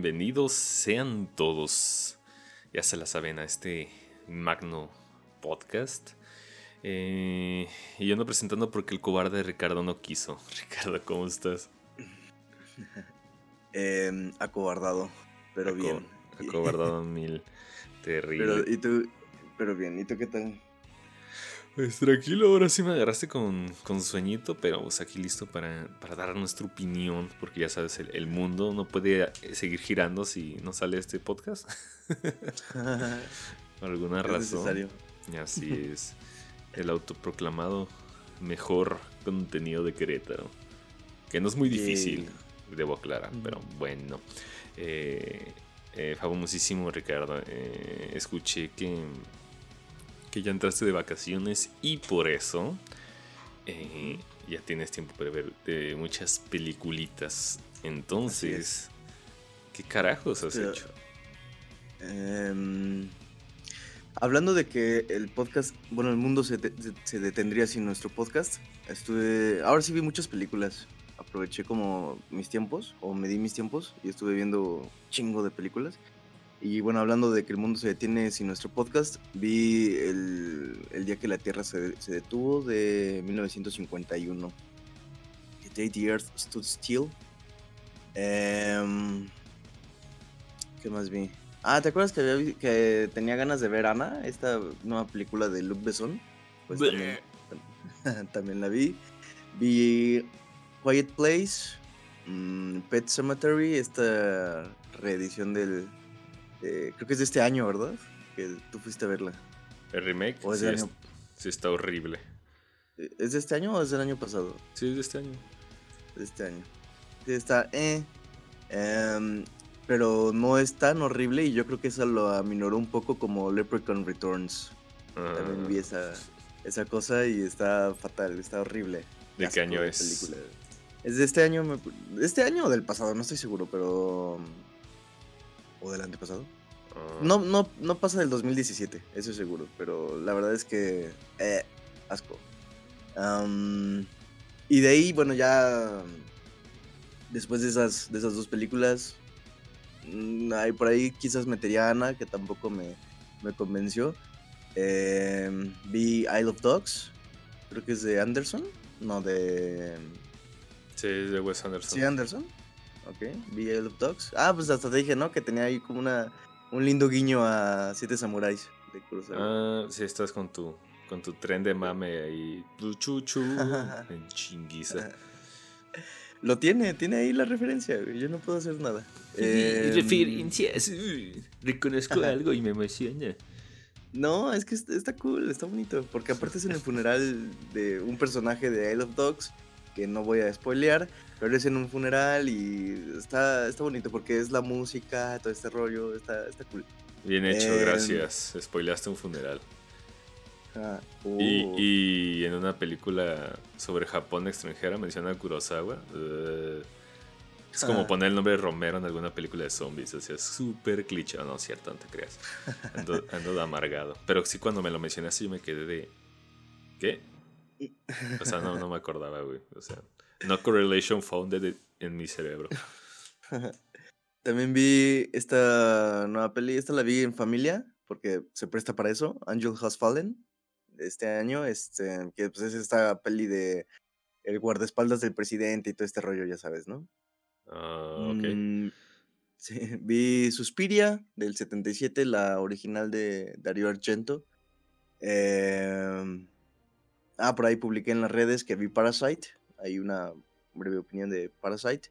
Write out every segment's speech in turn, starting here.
bienvenidos sean todos, ya se la saben, a este magno podcast. Eh, y yo no presentando porque el cobarde Ricardo no quiso. Ricardo, ¿cómo estás? Eh, acobardado, pero bien. Acobardado mil. Terrible. Pero, ¿y tú? Pero bien, ¿y tú qué tal? Pues tranquilo, ahora sí me agarraste con, con sueñito, pero pues aquí listo para, para dar nuestra opinión, porque ya sabes, el, mundo no puede eh, seguir girando si no sale este podcast. Por alguna razón. Necesario. Así es. El autoproclamado mejor contenido de Querétaro. Que no es muy difícil, debo aclarar, pero bueno. Eh, eh, famosísimo Ricardo. Eh, escuché que que ya entraste de vacaciones y por eso eh, ya tienes tiempo para ver eh, muchas peliculitas. Entonces, ¿qué carajos has hecho? Em, hablando de que el podcast, bueno, el mundo se, se, detendría sin nuestro podcast, estuve, ahora sí vi muchas películas. Aproveché como mis tiempos, o me di mis tiempos, y estuve viendo chingo de películas. Y bueno, hablando de que el mundo se detiene sin nuestro podcast, vi el, el día que la Tierra se, se, detuvo de 1951. The Day the Earth Stood Still. Eh, ¿Qué más vi? Ah, ¿te acuerdas que, había, que tenía ganas de ver Ana? Esta nueva película de Luc Besson. Pues también, también, la vi. Vi Quiet Place, mm, Pet Cemetery, esta reedición del, eh, creo que es de este año, ¿verdad? Que tú fuiste a verla. ¿El remake? ¿O es sí, año? sí, está horrible. Eh, ¿Es de este año o es del año pasado? Sí, es de este año. De este año. Sí, está, eh. Em, pero no es tan horrible y yo creo que eso lo aminoró un poco como Leprechaun Returns. También vi ah. esa, cosa y está fatal, está horrible. ¿De qué año es? Es de este año, ¿de este año o del pasado? No estoy seguro, pero o del antepasado. Ah. No, no, no pasa del 2017, eso es seguro, pero la verdad es que... Eh, asco. y de ahí, bueno, ya... Después de esas, de esas dos películas, mm, ahí por ahí quizás metería a Ana, que tampoco me, me convenció. Em, vi Isle of Dogs, creo que es de Anderson, no de... Sí, es de Wes Anderson. Sí, Anderson. Ok, vi of Dogs. Ah, pues hasta te dije, ¿no? Que tenía ahí como una, un lindo guiño a Siete Samuráis de Ah, sí, estás con tu, con tu tren de mame ahí. Chuchu, en chinguiza. Lo tiene, tiene ahí la referencia, Yo no puedo hacer nada. Eh, Referencias. reconozco algo y me emociona. No, es que está cool, está bonito. Porque aparte es en el funeral de un personaje de Isle of Dogs que no voy a spoilear, pero es en un funeral y está, está bonito porque es la música, todo este rollo, está, está cool. Bien hecho, em, gracias. Spoileaste un funeral. Ah, y, uh. y, en una película sobre Japón extranjera menciona a Kurosawa. es como poner el nombre de Romero en alguna película de zombies. O sea, es súper cliché. No, cierto, no te creas. Ando, ando de amargado. Pero sí, cuando me lo mencionaste, yo me quedé de. ¿Qué? O sea, no, no me acordaba, güey. O sea, no correlation founded en mi cerebro. También vi esta nueva peli, esta la vi en familia, porque se presta para eso, Angel Has Fallen, este año, este, que pues es esta peli de el guardaespaldas del presidente y todo este rollo, ya sabes, ¿no? Ah, ok. Mm, sí, vi Suspiria del 77, la original de Dario Argento. Eh, Ah, por ahí publiqué en las redes que vi Parasite. Hay una breve opinión de Parasite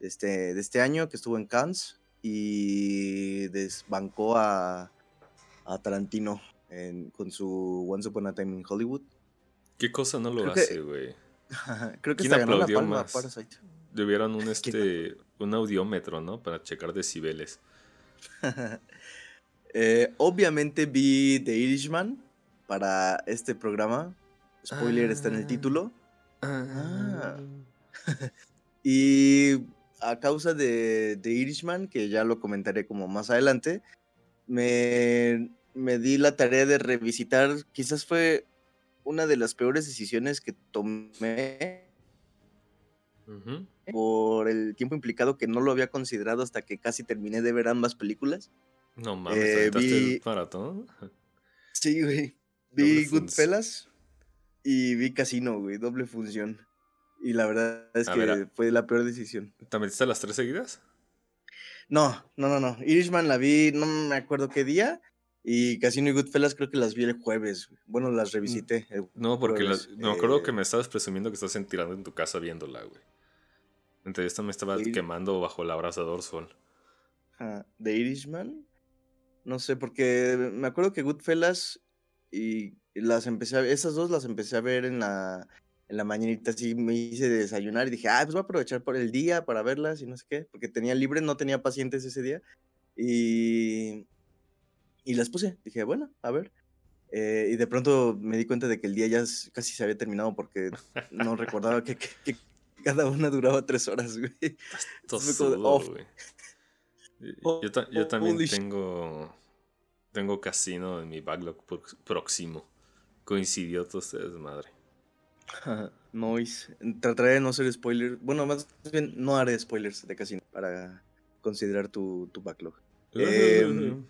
de este, de este año que estuvo en Cannes y desbancó a, a Tarantino con su Once Upon a Time in Hollywood. ¿Qué cosa no lo hace, güey? creo que ganó la palma más? Parasite. Debieron un, este, un audiómetro, ¿no? Para checar decibeles. eh, obviamente vi The Irishman para este programa Spoiler está en el título. Ah. y a causa de, de, Irishman, que ya lo comentaré como más adelante, me, me di la tarea de revisitar, quizás fue una de las peores decisiones que tomé por el tiempo implicado que no lo había considerado hasta que casi terminé de ver ambas películas. No mames, eh, vi... el maratón? Sí, güey. Vi Goodfellas y vi Casino, güey, doble función. Y la verdad es que fue la peor decisión. ¿Te metiste las tres seguidas? No, no, no, no. Irishman la vi, no me acuerdo qué día. Y Casino y Goodfellas creo que las vi el jueves. Bueno, las mm, revisité. no, porque no me acuerdo que eh me estabas presumiendo que estás tirando en tu casa viéndola, güey. Entonces esto me estaba quemando bajo el abrasador sol. ¿De Irishman? No sé, porque me acuerdo que Goodfellas y las empecé a esas dos las empecé a ver en la, en la mañanita, así me hice desayunar y dije, ah, pues voy a aprovechar por el día para verlas y no sé qué, porque tenía libre, no tenía pacientes ese día. Y, y las puse, dije, bueno, a ver. Eh, y de pronto me di cuenta de que el día ya casi se había terminado porque no recordaba que, cada una duraba tres horas, güey. Oh, yo, yo también tengo tengo casino en mi backlog próximo. Coincidió todo ustedes, madre. Noise. Trataré de no ser spoiler. Bueno, más bien no haré spoilers de casino para considerar tu, tu backlog. Em,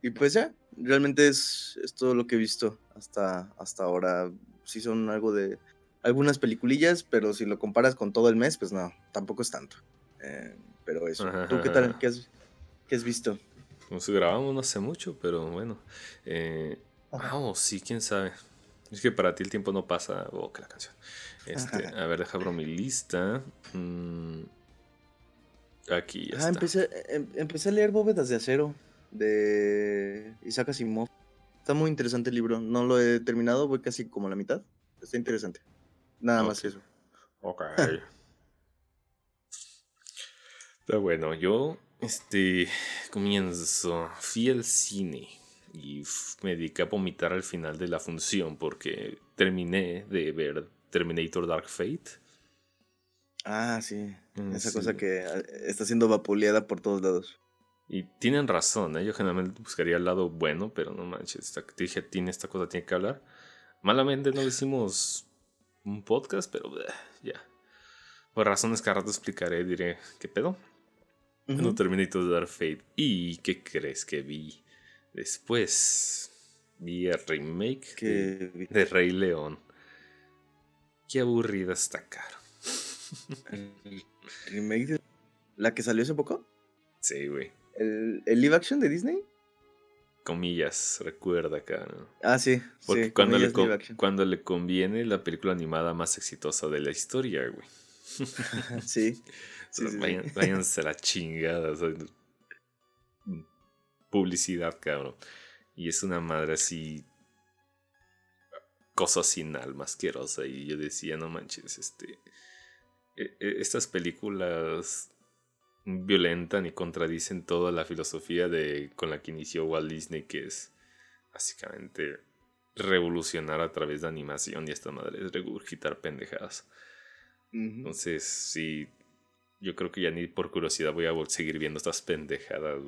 y pues ya, realmente es, es, todo lo que he visto hasta, hasta ahora. Sí son algo de algunas peliculillas, pero si lo comparas con todo el mes, pues no, tampoco es tanto. Eh, pero eso. ¿Tú qué tal? ¿Qué has, qué has visto? Nos grabamos no hace mucho, pero bueno. Eh, oh, sí, quién sabe. Es que para ti el tiempo no pasa. Oh, que la canción. Este, a ver, deja abro mi lista. Mm, aquí ya ah, Empecé, em, empecé a leer Bóvedas de Acero de Isaac Asimov. Está muy interesante el libro. No lo he terminado, voy casi como a la mitad. Está interesante. Nada más que eso. Ok. Está bueno, yo este comienzo, fui al cine y me dediqué a vomitar al final de la función porque terminé de ver Terminator Dark Fate. Ah, sí. Mm, Esa cosa que ah, está siendo vapuleada por todos lados. Y tienen razón, ¿eh? yo generalmente buscaría el lado bueno, pero no manches, te dije, tiene esta cosa, tiene que hablar. Malamente no hicimos un podcast, pero ya. Por razones que ahora te explicaré, diré, ¿qué pedo? No terminé de dar Fate. ¿Y qué crees que vi? Después vi el remake de, Rey León. Qué aburrida está, caro. ¿El remake de... ¿La que salió hace poco? Sí, güey. ¿El, ¿El, live action de Disney? Comillas, recuerda acá, Ah, sí. Porque cuando, le cuando le conviene la película animada más exitosa de la historia, güey. sí. váyanse a la chingada. Publicidad, cabrón. Y es una madre así. Cosa sin alma asquerosa. Y yo decía, no manches, este. E, e, estas películas violentan y contradicen toda la filosofía de con la que inició Walt Disney, que es básicamente revolucionar a través de animación y esta madre es regurgitar pendejadas. Entonces, sí, yo creo que ya ni por curiosidad voy a seguir viendo estas pendejadas,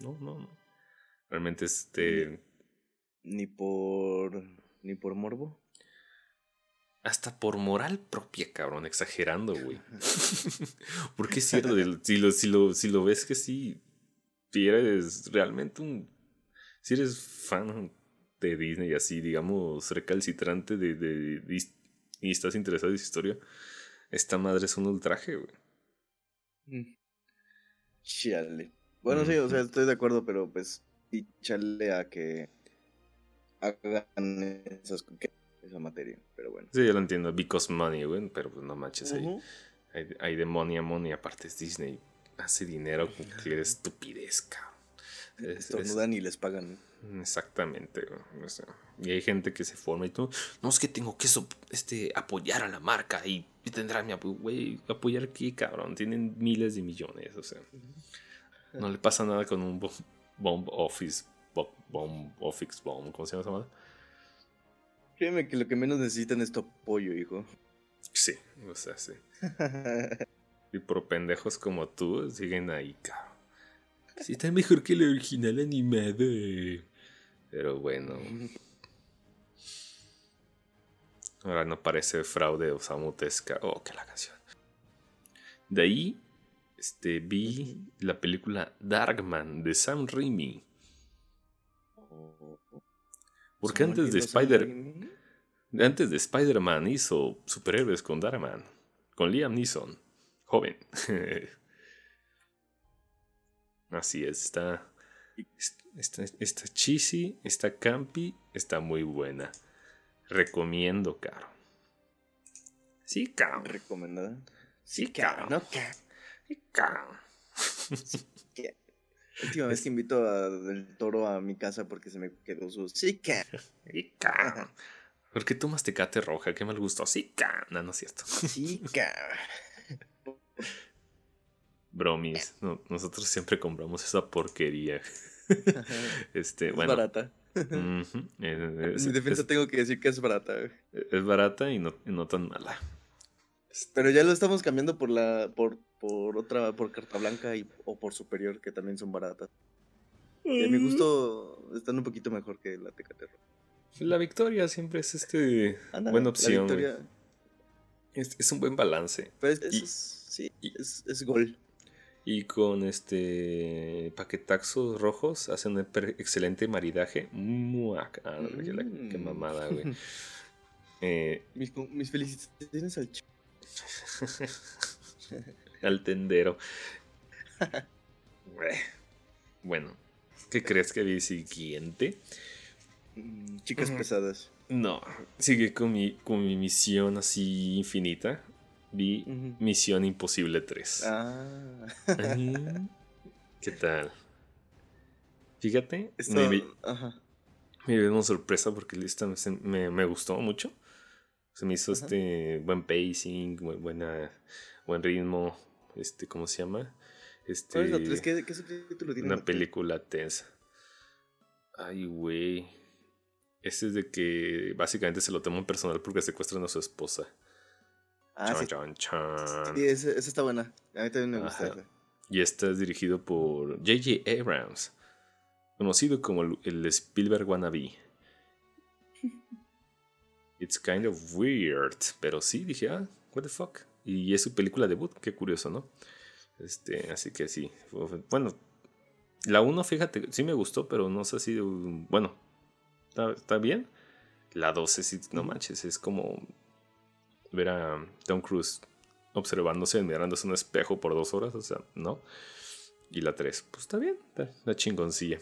No, no, no. Realmente este... Ni por... Ni por morbo. Hasta por moral propia, cabrón, exagerando, güey. Porque es cierto, si lo, si, lo, si lo ves que sí, si eres realmente un... Si eres fan de Disney así, digamos, recalcitrante de, de, de y estás interesado en su historia, esta madre es un ultraje, güey. Mm. Chale. Bueno, sí, o sea, estoy de acuerdo, pero pues, y chale a que hagan esas, esa materia, pero bueno. Sí, yo lo entiendo, because money, güey, pero pues no manches, ahí, hay, hay demonia, money, aparte es Disney, hace dinero con que estupidez, cabrón. Estornudan y les pagan. Exactamente. y hay gente que se forma y tú, no es que tengo que este, apoyar a la marca y, tendrá mi apoyo. Güey, apoyar aquí, cabrón. Tienen miles de millones, o sea. No le pasa nada con un bomb, office, bomb, office bomb, ¿cómo se llama Créeme que lo que menos necesitan es tu apoyo, hijo. Sí, o sea, sí. y por pendejos como tú siguen ahí, cabrón. Sí, está mejor que el original animado. Pero bueno. Ahora no parece fraude o samutesca. Oh, que la canción. De ahí este, vi la película Darkman de Sam Raimi. Porque antes de Spider antes de Spider-Man hizo superhéroes con Darkman, con Liam Neeson, joven. Así es, está, está, está cheesy, está campi, está muy buena. Recomiendo, caro. Sí, caro. ¿Recomendada? Sí, caro. No, caro. Última vez que invito a Del Toro a mi casa porque se me quedó su caro. ¿Por qué tomas tecate roja? Qué mal gusto. Sí, No, no es cierto. Sí, Bromis. nosotros siempre compramos esa porquería. este, bueno. Es barata. en mi defensa tengo que decir que es barata. Es barata y no, tan mala. Pero ya lo estamos cambiando por la por, por otra por carta blanca y, o por superior que también son baratas. Y a mi gusto están un poquito mejor que la Tecate roja. La victoria siempre es este buena opción. Es, es, un buen balance. Pues sí, es, es, gol. Y con este paquetaxos rojos hacen un excelente maridaje. Mua, ah, qué, mm. mamada, güey. eh, mis, mis, felicitaciones al al tendero. bueno, ¿qué crees que vi siguiente? Mm, chicas pesadas. No, sigue con mi, con mi misión así infinita. Vi Misión Imposible 3. Ah. ¿Qué tal? Fíjate, me, vi, me una sorpresa porque lista me, me, gustó mucho. Se me hizo este buen pacing, buena, buen ritmo. Este, ¿cómo se llama? Este, ¿Qué, qué, tiene? Una película tensa. Ay, güey. Este es de que básicamente se lo toma un personal porque secuestran a su esposa. Ah, sí. Sí, esa, está buena. A mí también me gusta. Y este es dirigido por J.J. Abrams, conocido como el Spielberg wannabe. It's kind of weird, pero sí, dije, ah, what the fuck. Y es su película debut, qué curioso, ¿no? Este, así que sí. Bueno, la 1, fíjate, sí me gustó, pero no sé si, bueno, está, bien. La 12, sí, no manches, es como ver a Tom Cruise observándose, mirándose un espejo por dos horas, o sea, ¿no? Y la 3, pues está bien, está, la chingoncilla.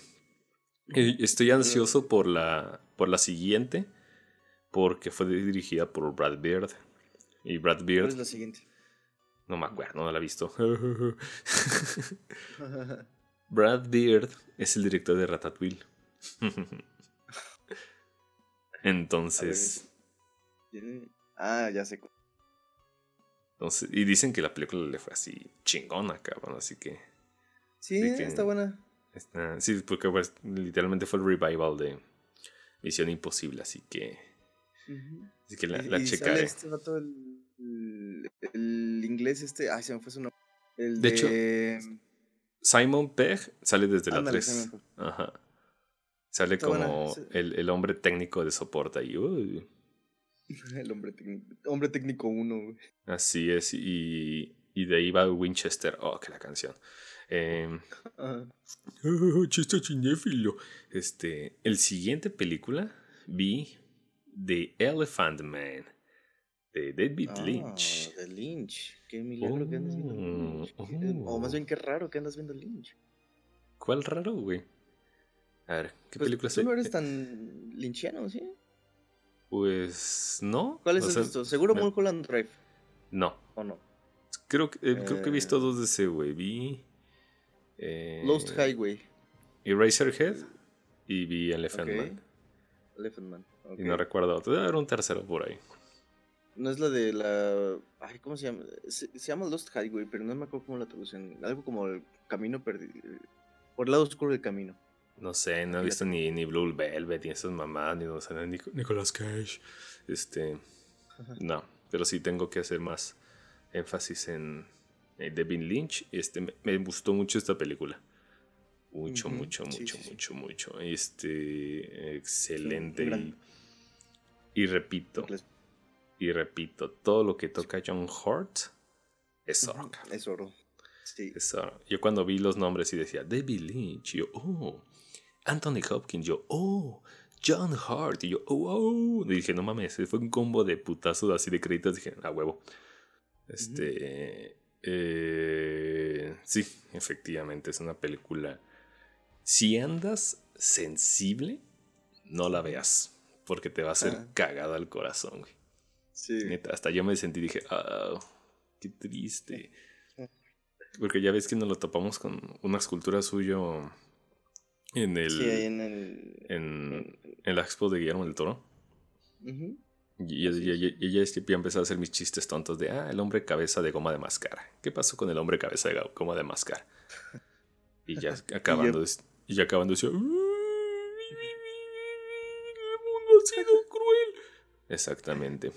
Estoy ansioso por la, por la siguiente, porque fue dirigida por Brad Beard. Y Brad Beard. ¿Cuál es la siguiente? No me acuerdo, no la he visto. Brad Beard es el director de Ratatouille. Entonces. Ah, ya sé. Entonces, y dicen que la película le fue así chingona, cabrón, así que. Sí, está buena. sí, porque pues, literalmente fue el revival de Misión Imposible, así que. Así que la, la checaré. Este el, el, inglés este. Ay, se me fue su nombre. El de, hecho, Simon Pegg sale desde la 3. Ajá. Sale como el, el, hombre técnico de soporte ahí. El hombre técnico, hombre técnico uno. Así es, y, y de ahí va Winchester. Oh, que la canción. Eh, chiste cinéfilo. Este, el siguiente película vi The Elephant Man de David ah, Lynch. De Lynch. Qué milagro que andas viendo Lynch. Oh, o más bien qué raro que andas viendo Lynch. ¿Cuál raro, güey? A ver, ¿qué pues, película Tú no eres tan linchiano, ¿sí? Pues no. ¿Cuál es esto? ¿Seguro Mulholland Drive? No. ¿O no? Creo que, eh, creo que he visto eh. dos de ese, güey. Vi. Eh, Lost Highway. Eraserhead y vi Elephant Man. Elephant Man. Y no recuerdo otro. Debe haber un tercero por ahí. No es la de la. Ay, ¿cómo se llama? Se, llama Lost Highway, pero no me acuerdo cómo la traducción. Algo como el camino perdido. Por el lado oscuro del camino. No sé, no he visto ni, ni Blue Velvet, ni esas mamadas, ni, no sé, ni Nicolas Cage. Este. No, pero sí tengo que hacer más énfasis en, Devin Lynch. Este, me, gustó mucho esta película. Mucho, mucho, mucho, mucho, mucho. Este, excelente. Y, repito, y repito, todo lo que toca John Hurt es oro. Es oro. Sí. Es oro. Yo cuando vi los nombres y decía David Lynch, yo, oh, Anthony Hopkins, yo, oh, John Hart, y yo, oh, oh. Y dije, no mames, fue un combo de putazos así de créditos. Dije, a huevo. Este. Eh, sí, efectivamente, es una película. Si andas sensible, no la veas. Porque te va a hacer cagada al corazón, güey. Sí. hasta yo me sentí y dije, ah, qué triste. Porque ya ves que nos lo topamos con una escultura suyo en el. Sí, en el. En, la expo de Guillermo del Toro. Y ella es que ya empezó a hacer mis chistes tontos de, ah, el hombre cabeza de goma de mascar. ¿Qué pasó con el hombre cabeza de goma de mascar? Y ya acabando, y ya acabando decía, el Exactamente.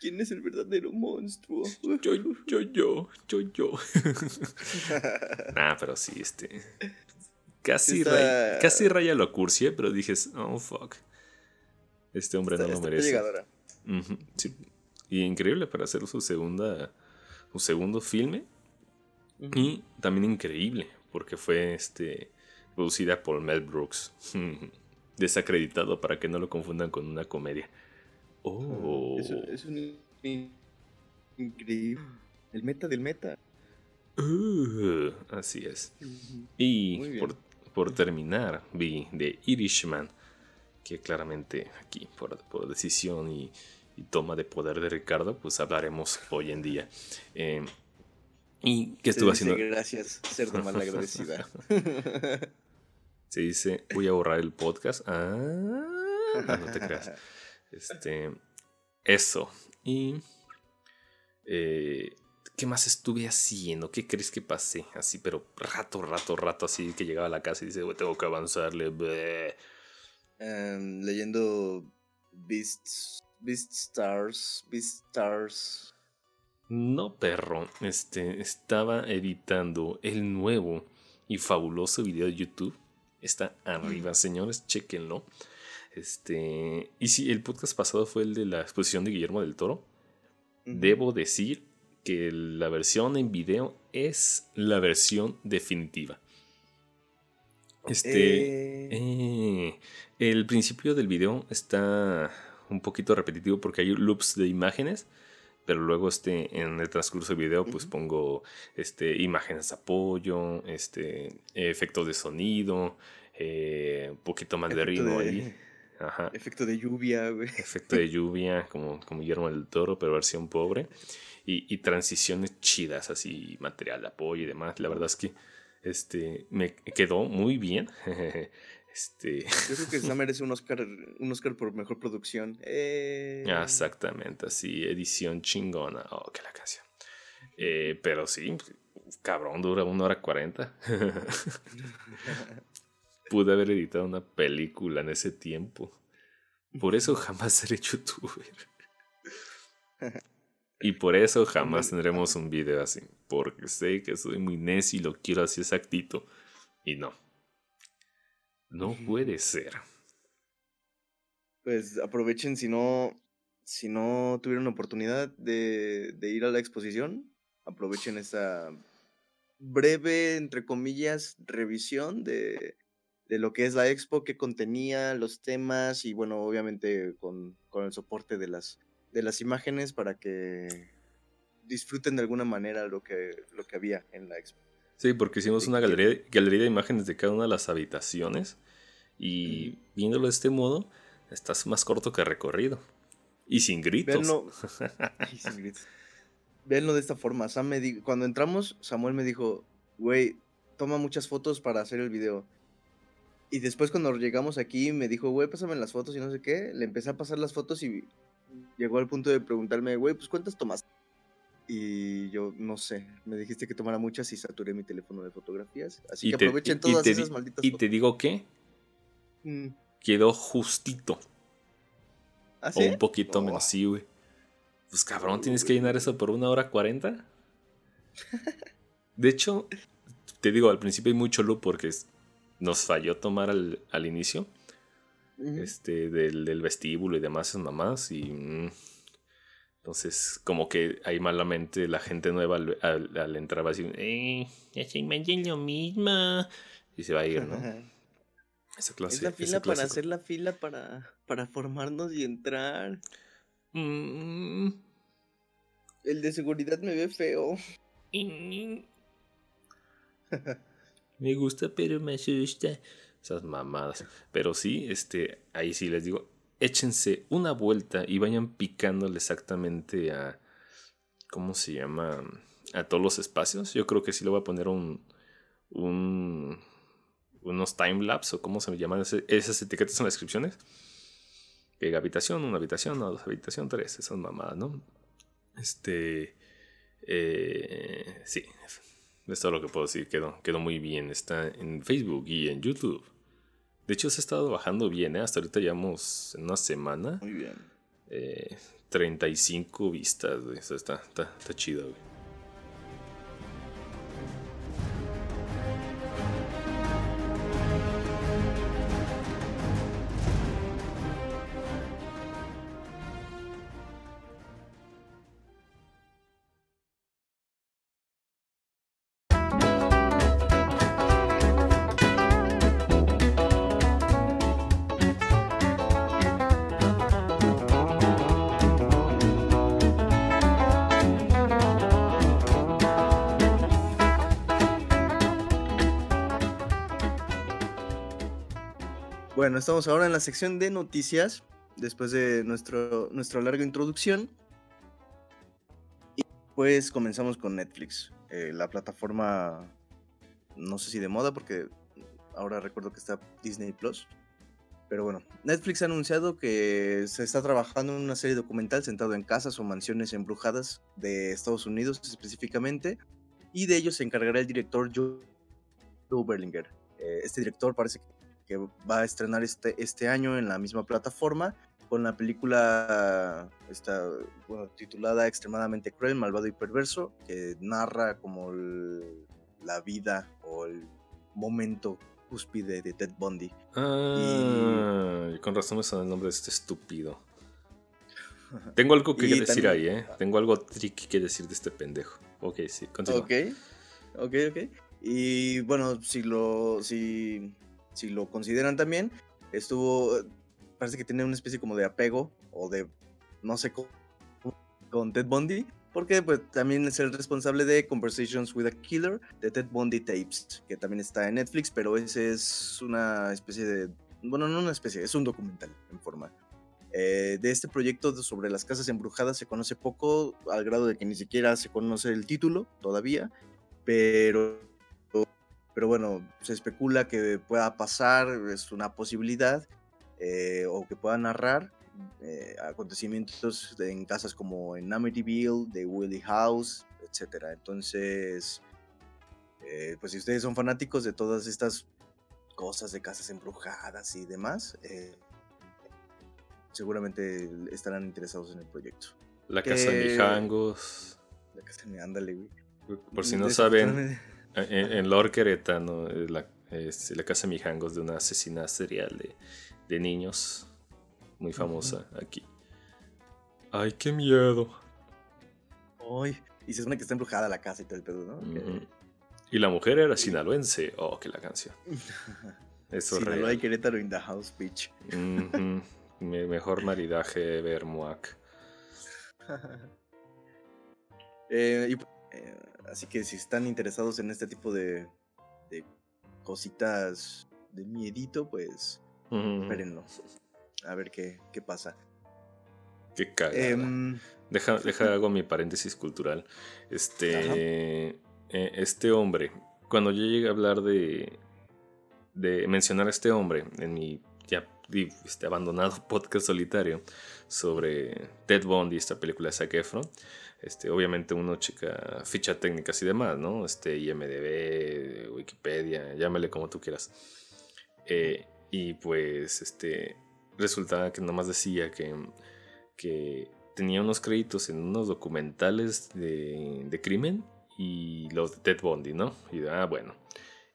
¿Quién es el verdadero monstruo? Yo, yo, yo, yo, yo. nah, pero sí, este. Casi, raya, casi raya lo cursi, pero dije, oh fuck. Este hombre no lo merece. sí. Y increíble para hacer su segunda. Su segundo filme. Y también increíble, porque fue este. producida por Mel Brooks. Desacreditado para que no lo confundan con una comedia. Oh. Es, un increíble. El meta del meta. Uh, así es. Y por, por, terminar, vi The Irishman, que claramente aquí, por, por decisión y, toma de poder de Ricardo, pues hablaremos hoy en día. Eh, ¿Y qué estuvo haciendo? Gracias, ser de mala agradecida. Se dice, voy a borrar el podcast. Ah, no te creas. Este, eso. Y... Eh, ¿Qué más estuve haciendo? ¿Qué crees que pasé? Así, pero rato, rato, rato, así que llegaba a la casa y dice, tengo que avanzarle. Em, leyendo Beast, Beast Stars, Beast Stars. No, perro. Este, estaba editando el nuevo y fabuloso video de YouTube. Está arriba, señores, chequenlo. Este, y si el podcast pasado fue el de la exposición de Guillermo del Toro. Debo decir que la versión en video es la versión definitiva. Este, eh. Eh, el principio del video está un poquito repetitivo porque hay loops de imágenes, pero luego este, en el transcurso del video pues pongo este, imágenes de apoyo, este, efectos de sonido, eh, un poquito más de ritmo ahí. Efecto de lluvia, güey. Efecto de lluvia, como, como Guillermo del Toro, pero versión pobre. Y, transiciones chidas, así, material de apoyo y demás. La verdad es que este, me quedó muy bien. Este... Yo creo que se merece un Oscar, un Oscar por mejor producción. Eh... Exactamente, así, edición chingona. Oh, qué la canción. Eh, pero sí, cabrón, dura una hora cuarenta. pude haber editado una película en ese tiempo. Por eso jamás seré youtuber. Y por eso jamás tendremos un video así. Porque sé que soy muy necio y lo quiero así exactito. Y no. No puede ser. Pues aprovechen si no. Si no tuvieron oportunidad de, de ir a la exposición. Aprovechen esta breve, entre comillas, revisión de, de lo que es la expo, qué contenía, los temas y bueno, obviamente con, el soporte de las, de las imágenes para que disfruten de alguna manera lo que, lo que había en la expo. Sí, porque hicimos una galería, galería de imágenes de cada una de las habitaciones y viéndolo de este modo, estás más corto que recorrido. Y sin gritos. Véanlo, de esta forma. Sam me cuando entramos, Samuel me dijo, güey, toma muchas fotos para hacer el video. Y después cuando llegamos aquí me dijo, güey, pásame las fotos y no sé qué. Le empecé a pasar las fotos y llegó al punto de preguntarme, güey, pues ¿cuántas tomas? Y yo no sé, me dijiste que tomara muchas y saturé mi teléfono de fotografías. Así que aprovechen todas esas malditas Y te digo que mm. quedó justito. ¿Ah, O un poquito menos, sí, güey. Pues cabrón, tienes que llenar eso por una hora cuarenta. De hecho, te digo, al principio hay mucho loop porque nos falló tomar al, al inicio este, del, del, vestíbulo y demás, esas mamás. Y. Mm, Entonces, como que ahí malamente la gente nueva al, entrar va a decir, eh, ya se lo mismo. Y se va a ir, ¿no? Esa clase, es la fila para hacer la fila para, para formarnos y entrar. Mm. El de seguridad me ve feo. me gusta, pero me asusta. Esas mamadas. Pero sí, este, ahí sí les digo, échense una vuelta y vayan picándole exactamente a. ¿Cómo se llama? A todos los espacios. Yo creo que sí le voy a poner un. un unos timelapse o cómo se llaman esas etiquetas en las descripciones. Que habitación, una habitación, dos habitación, tres, esas mamadas, ¿no? Este. Eh, sí, es todo lo que puedo decir. Quedó, quedó muy bien. Está en Facebook y en YouTube. De hecho, se ha estado bajando bien, ¿eh? Hasta ahorita llevamos en una semana. Muy bien. 35 eh, vistas, güey. Eso está, está, está chido, güey. Bueno, estamos ahora en la sección de noticias, después de nuestro, nuestra larga introducción. Y pues comenzamos con Netflix, eh, la plataforma, no sé si de moda, porque ahora recuerdo que está Disney Plus. Pero bueno, Netflix ha anunciado que se está trabajando en una serie documental sentado en casas o mansiones embrujadas de Estados Unidos específicamente, y de ello se encargará el director Joe Berlinger. Eh, este director parece que que va a estrenar este, este año en la misma plataforma con la película esta, titulada Extremadamente Cruel, Malvado y Perverso, que narra como la vida o el momento cúspide de Ted Bundy. Ah, y... con razón me suena el nombre de este estúpido. Tengo algo que decir ahí, ¿eh? Tengo algo tricky que decir de este pendejo. Ok, sí, continúa. Ok, ok, ok. Y bueno, si lo. Si si lo consideran también, estuvo, parece que tiene una especie como de apego o de, no sé, con, Ted Bundy, porque pues también es el responsable de Conversations with a Killer, de Ted Bundy Tapes, que también está en Netflix, pero ese es una especie de, bueno, no una especie, es un documental en forma. Eh, de este proyecto sobre las casas embrujadas se conoce poco, al grado de que ni siquiera se conoce el título todavía, pero pero bueno, se especula que pueda pasar, es una posibilidad, eh, o que pueda narrar eh, acontecimientos en casas como en Amityville, de Willie House, etc. Entonces, eh, pues si ustedes son fanáticos de todas estas cosas de casas embrujadas y demás, seguramente estarán interesados en el proyecto. La casa de Mijangos. La casa de Ándale, güey. Por si no saben, en, en Lord Querétano, la, este, la casa de Mijangos de una asesina serial de, de niños. Muy famosa aquí. Ay, qué miedo. Ay, y se supone que está embrujada la casa y todo el pedo, ¿no? Y la mujer era sinaloense. Oh, que la canción. Eso Sinaloa y Querétaro in the house, bitch. mejor maridaje ver Muac. eh, y, eh, Así que si están interesados en este tipo de, cositas de miedito, pues espérenlo. A ver qué, qué pasa. Qué cagada. Em, deja, deja hago mi paréntesis cultural. Este, eh, este hombre, cuando yo llegué a hablar de, de mencionar a este hombre en mi ya este abandonado podcast solitario sobre Ted Bundy, esta película de Zac Efron, este, obviamente uno checa ficha técnicas y demás, ¿no? Este, IMDB, Wikipedia, llámale como tú quieras. Eh, y pues, este, resultaba que nomás decía que, que tenía unos créditos en unos documentales de, de crimen y los de Ted Bundy, ¿no? Y ah, bueno.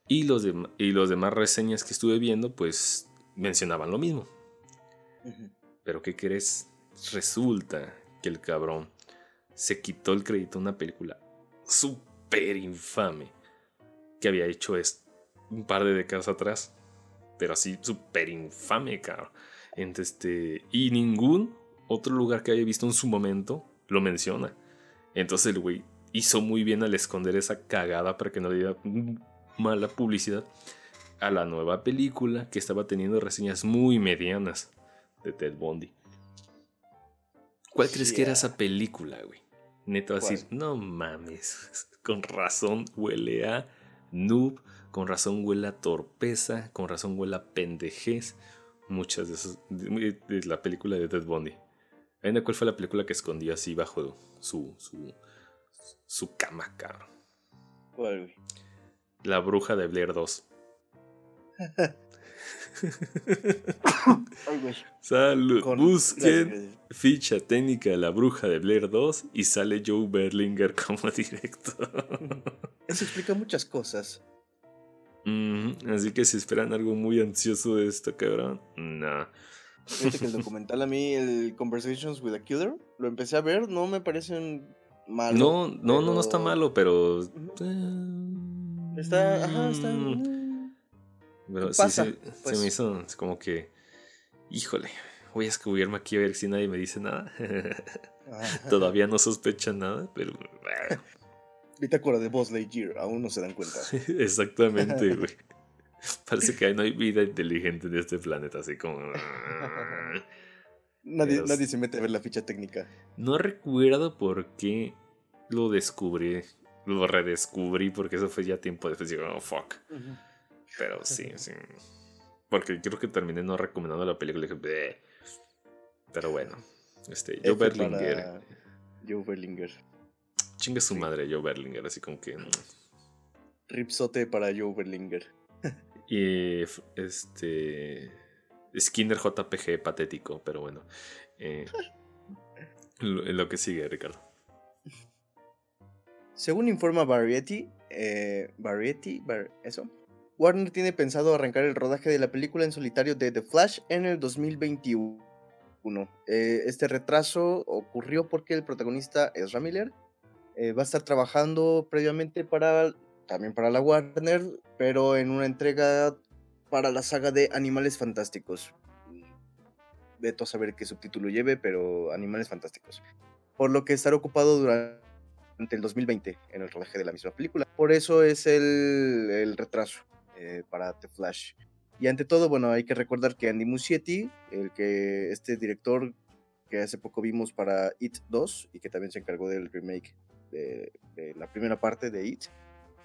Y los, de, y los demás reseñas que estuve viendo, pues mencionaban lo mismo. Pero ¿qué crees? Resulta que el cabrón se quitó el crédito a una película súper infame que había hecho es un par de décadas atrás. Pero así súper infame, cabrón. este, y ningún otro lugar que haya visto en su momento lo menciona. Entonces el güey hizo muy bien al esconder esa cagada para que no le diera mala publicidad a la nueva película que estaba teniendo reseñas muy medianas de Ted Bundy. ¿Cuál crees que era esa película, güey? Neto, decir, no mames, con razón huele a noob, con razón huele a torpeza, con razón huele a pendejez. Muchas de esas, de, la película de Ted Bundy. ¿Cuál fue la película que escondió así bajo su, su, su cama, cabrón? ¿Cuál, güey? La bruja de Blair 2. Salud. Busquen ficha técnica de la bruja de Blair 2 y sale Joe Berlinger como director. Eso explica muchas cosas. así que si esperan algo muy ansioso de esto, cabrón, no. Fíjate que el documental a mí, el Conversations with a Killer, lo empecé a ver, no me parecen malos. No, no, no, no está malo, pero. Está, ajá, está. Pero sí, se, pues. me hizo como que, híjole, voy a escubrirme aquí a ver si nadie me dice nada. Todavía no sospecha nada, pero... Bitácora de Buzz Lightyear, aún no se dan cuenta. Exactamente, güey. Parece que no hay vida inteligente en este planeta, así como... nadie, nadie se mete a ver la ficha técnica. No recuerdo por qué lo descubrí, lo redescubrí, porque eso fue ya tiempo después. Digo, oh, fuck. Pero sí, sí. Porque creo que terminé no recomendando la película. Pero bueno. Este, Joe Berlinger. Joe Berlinger. Chingue su madre, Joe Berlinger. Así como que. Mm. Ripsote para Joe Berlinger. y este. Skinner JPG patético, pero bueno. Eh, lo, que sigue, Ricardo. Según informa Variety, eh, Variety, eso, Warner tiene pensado arrancar el rodaje de la película en solitario de The Flash en el 2021. Eh, este retraso ocurrió porque el protagonista Ezra Miller eh, va a estar trabajando previamente para también para la Warner, pero en una entrega para la saga de Animales Fantásticos. Veto a saber qué subtítulo lleve, pero Animales Fantásticos. Por lo que estará ocupado durante el 2020 en el rodaje de la misma película. Por eso es el retraso. Eh, para The Flash. Y ante todo, bueno, hay que recordar que Andy Muschietti, el que este director que hace poco vimos para It 2 y que también se encargó del remake de, la primera parte de It,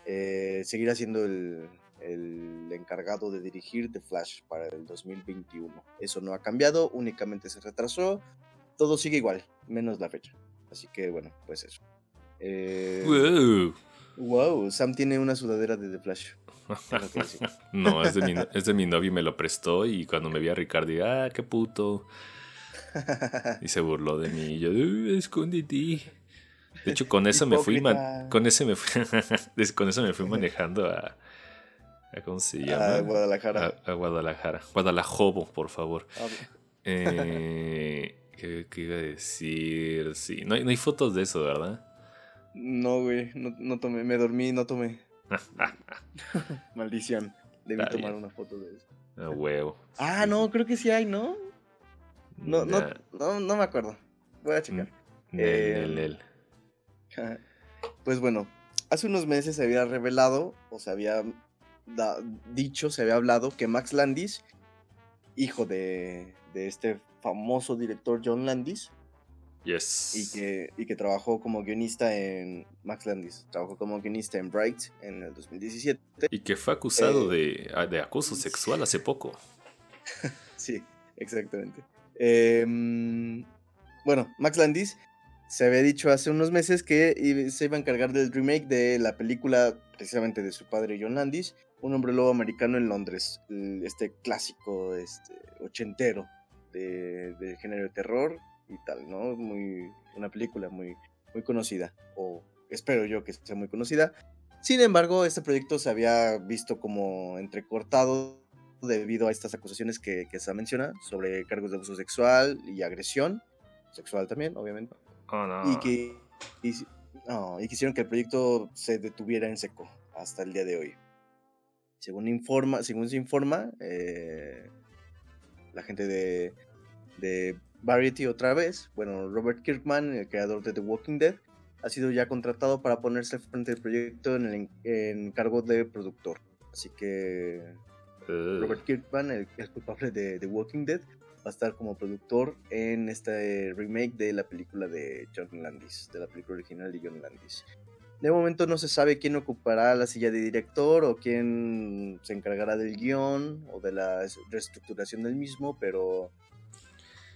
eh, seguirá siendo el, el, encargado de dirigir The Flash para el 2021. Eso no ha cambiado, únicamente se retrasó, todo sigue igual, menos la fecha. Así que bueno, pues eso. Eh, wow. wow, Sam tiene una sudadera de The Flash. no, es de, mi, es de mi novio y me lo prestó. Y cuando me vi a Ricardo, dije, ah, qué puto. Y se burló de mí. Y yo, escondite. De hecho, con eso me fui. Con ese me fui. con eso me fui manejando a. ¿Cómo se llama? A Guadalajara. A, Guadalajara. Guadalajobo, por favor. Ah, eh, ¿qué, iba a decir? Sí. No hay, no hay fotos de eso, ¿verdad? No, güey. No, no tomé. Me dormí, no tomé. Maldición. Debí tomar una foto de eso. A huevo. Ah, no, creo que sí hay, ¿no? No, no, no, no me acuerdo. Voy a checar. Eh, pues bueno, hace unos meses se había revelado, o se había dicho, se había hablado que Max Landis, hijo de, de este famoso director John Landis, y que, y que trabajó como guionista en Max Landis, trabajó como guionista en Bright en el 2017. Y que fue acusado eh, de, de, acoso sexual hace poco. sí, exactamente. Em, bueno, Max Landis se había dicho hace unos meses que se iba a encargar del remake de la película precisamente de su padre John Landis, Un hombre lobo americano en Londres, este clásico este, ochentero de, de género de terror y tal, ¿no? Muy, una película muy, muy conocida, o espero yo que sea muy conocida. Sin embargo, este proyecto se había visto como entrecortado debido a estas acusaciones que, que se menciona sobre cargos de abuso sexual y agresión, sexual también, obviamente. Oh, no. Y que Y, y quisieron que el proyecto se detuviera en seco hasta el día de hoy. Según, informa, según se informa, eh, la gente de, de Variety otra vez, bueno, Robert Kirkman, el creador de The Walking Dead, ha sido ya contratado para ponerse al frente del proyecto en el en cargo de productor. Así que Robert Kirkman, el, culpable de The Walking Dead, va a estar como productor en este remake de la película de John Landis, de la película original de John Landis. De momento no se sabe quién ocupará la silla de director o quién se encargará del guion o de la reestructuración del mismo, pero,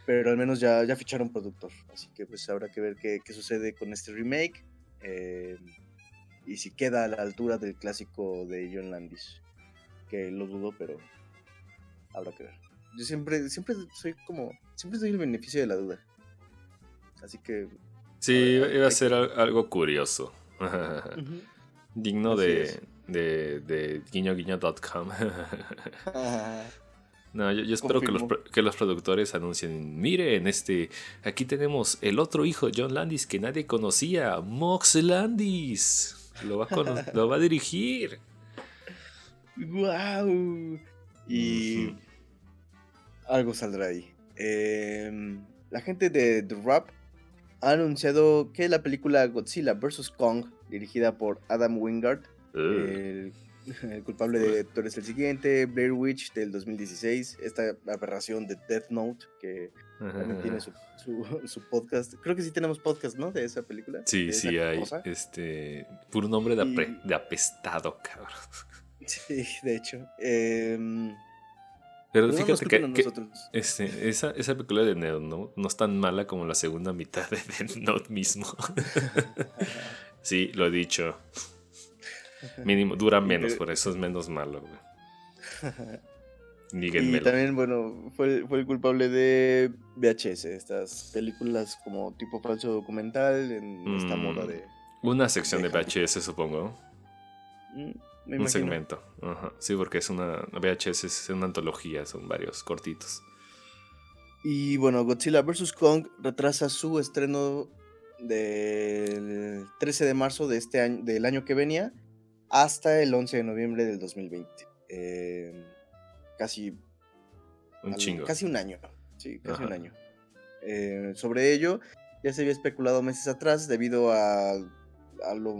pero al menos ya, ya ficharon productor. Así que pues habrá que ver qué, sucede con este remake eh, y si queda a la altura del clásico de John Landis, que lo dudo, pero habrá que ver. Yo siempre, siempre soy como, siempre doy el beneficio de la duda. Así que... Sí, iba a ser algo curioso. Digno de, de, de, guiño guiño.com. No, yo, espero que los, que los, productores anuncien, miren, este, aquí tenemos el otro hijo de John Landis que nadie conocía, Mox Landis. Lo va a, lo va a dirigir. ¡Wow! Y algo saldrá ahí. Em, la gente de The Rap ha anunciado que la película Godzilla vs. Kong, dirigida por Adam Wingard, el, culpable de Tú eres el siguiente, Blair Witch del 2016, esta aberración de Death Note, que también tiene su, podcast. Creo que sí tenemos podcast, ¿no? De esa película. Sí, sí, hay. Este, puro nombre de, de apestado, cabrón. Sí, de hecho. Eh, pero fíjate que, este, esa, esa película de Neo ¿no? no es tan mala como la segunda mitad de Death Note mismo. sí, lo he dicho. Mínimo, dura menos, por eso es menos malo, Y también, bueno, fue, fue el culpable de VHS, estas películas como tipo falso documental en esta moda mm, de... Una sección de, VHS, supongo. Mm, un segmento. Sí, porque es una VHS, es una antología, son varios cortitos. Y bueno, Godzilla vs. Kong retrasa su estreno del 13 de marzo de este año, del año que venía hasta el 11 de noviembre del 2020. Em, casi. Un chingo. Casi un año. Sí, casi un año. Eh, sobre ello, ya se había especulado meses atrás debido a, a lo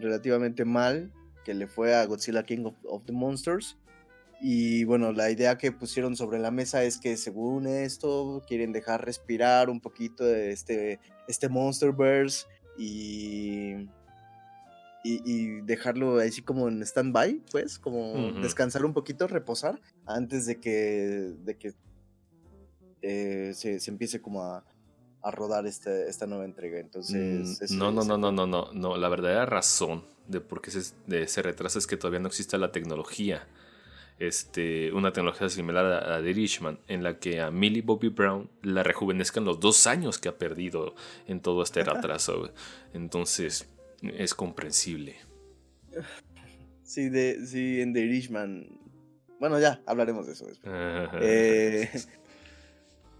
relativamente mal que le fue a Godzilla King of, the Monsters. Y bueno, la idea que pusieron sobre la mesa es que según esto quieren dejar respirar un poquito de este, este Monsterverse y, y, dejarlo así como en stand-by, pues, como descansar un poquito, reposar, antes de que, de que eh, se, se, empiece como a, a rodar este, esta nueva entrega. Entonces, mm, no, no, no, no, no, no, no. La verdadera razón de por qué se, de, se retrasa es que todavía no existe la tecnología. Este, una tecnología similar a la de Richman, en la que a Millie Bobby Brown la rejuvenezcan los dos años que ha perdido en todo este retraso. Entonces, es comprensible. Sí, de, sí en The Richman. Bueno, ya hablaremos de eso después. Eh,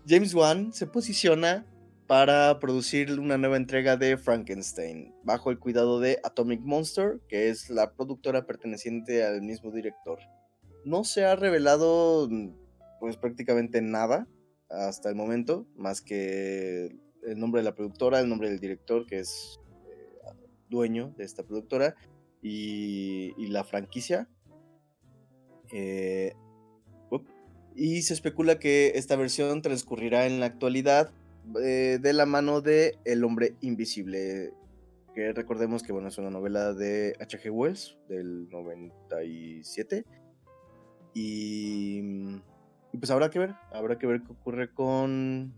James Wan se posiciona para producir una nueva entrega de Frankenstein, bajo el cuidado de Atomic Monster, que es la productora perteneciente al mismo director. No se ha revelado pues prácticamente nada hasta el momento, más que el nombre de la productora, el nombre del director, que es dueño de esta productora, y, la franquicia. Eh, y se especula que esta versión transcurrirá en la actualidad eh, de la mano de El hombre invisible, que recordemos que bueno, es una novela de H.G. Wells del 97. Y, y, pues habrá que ver, habrá que ver qué ocurre con,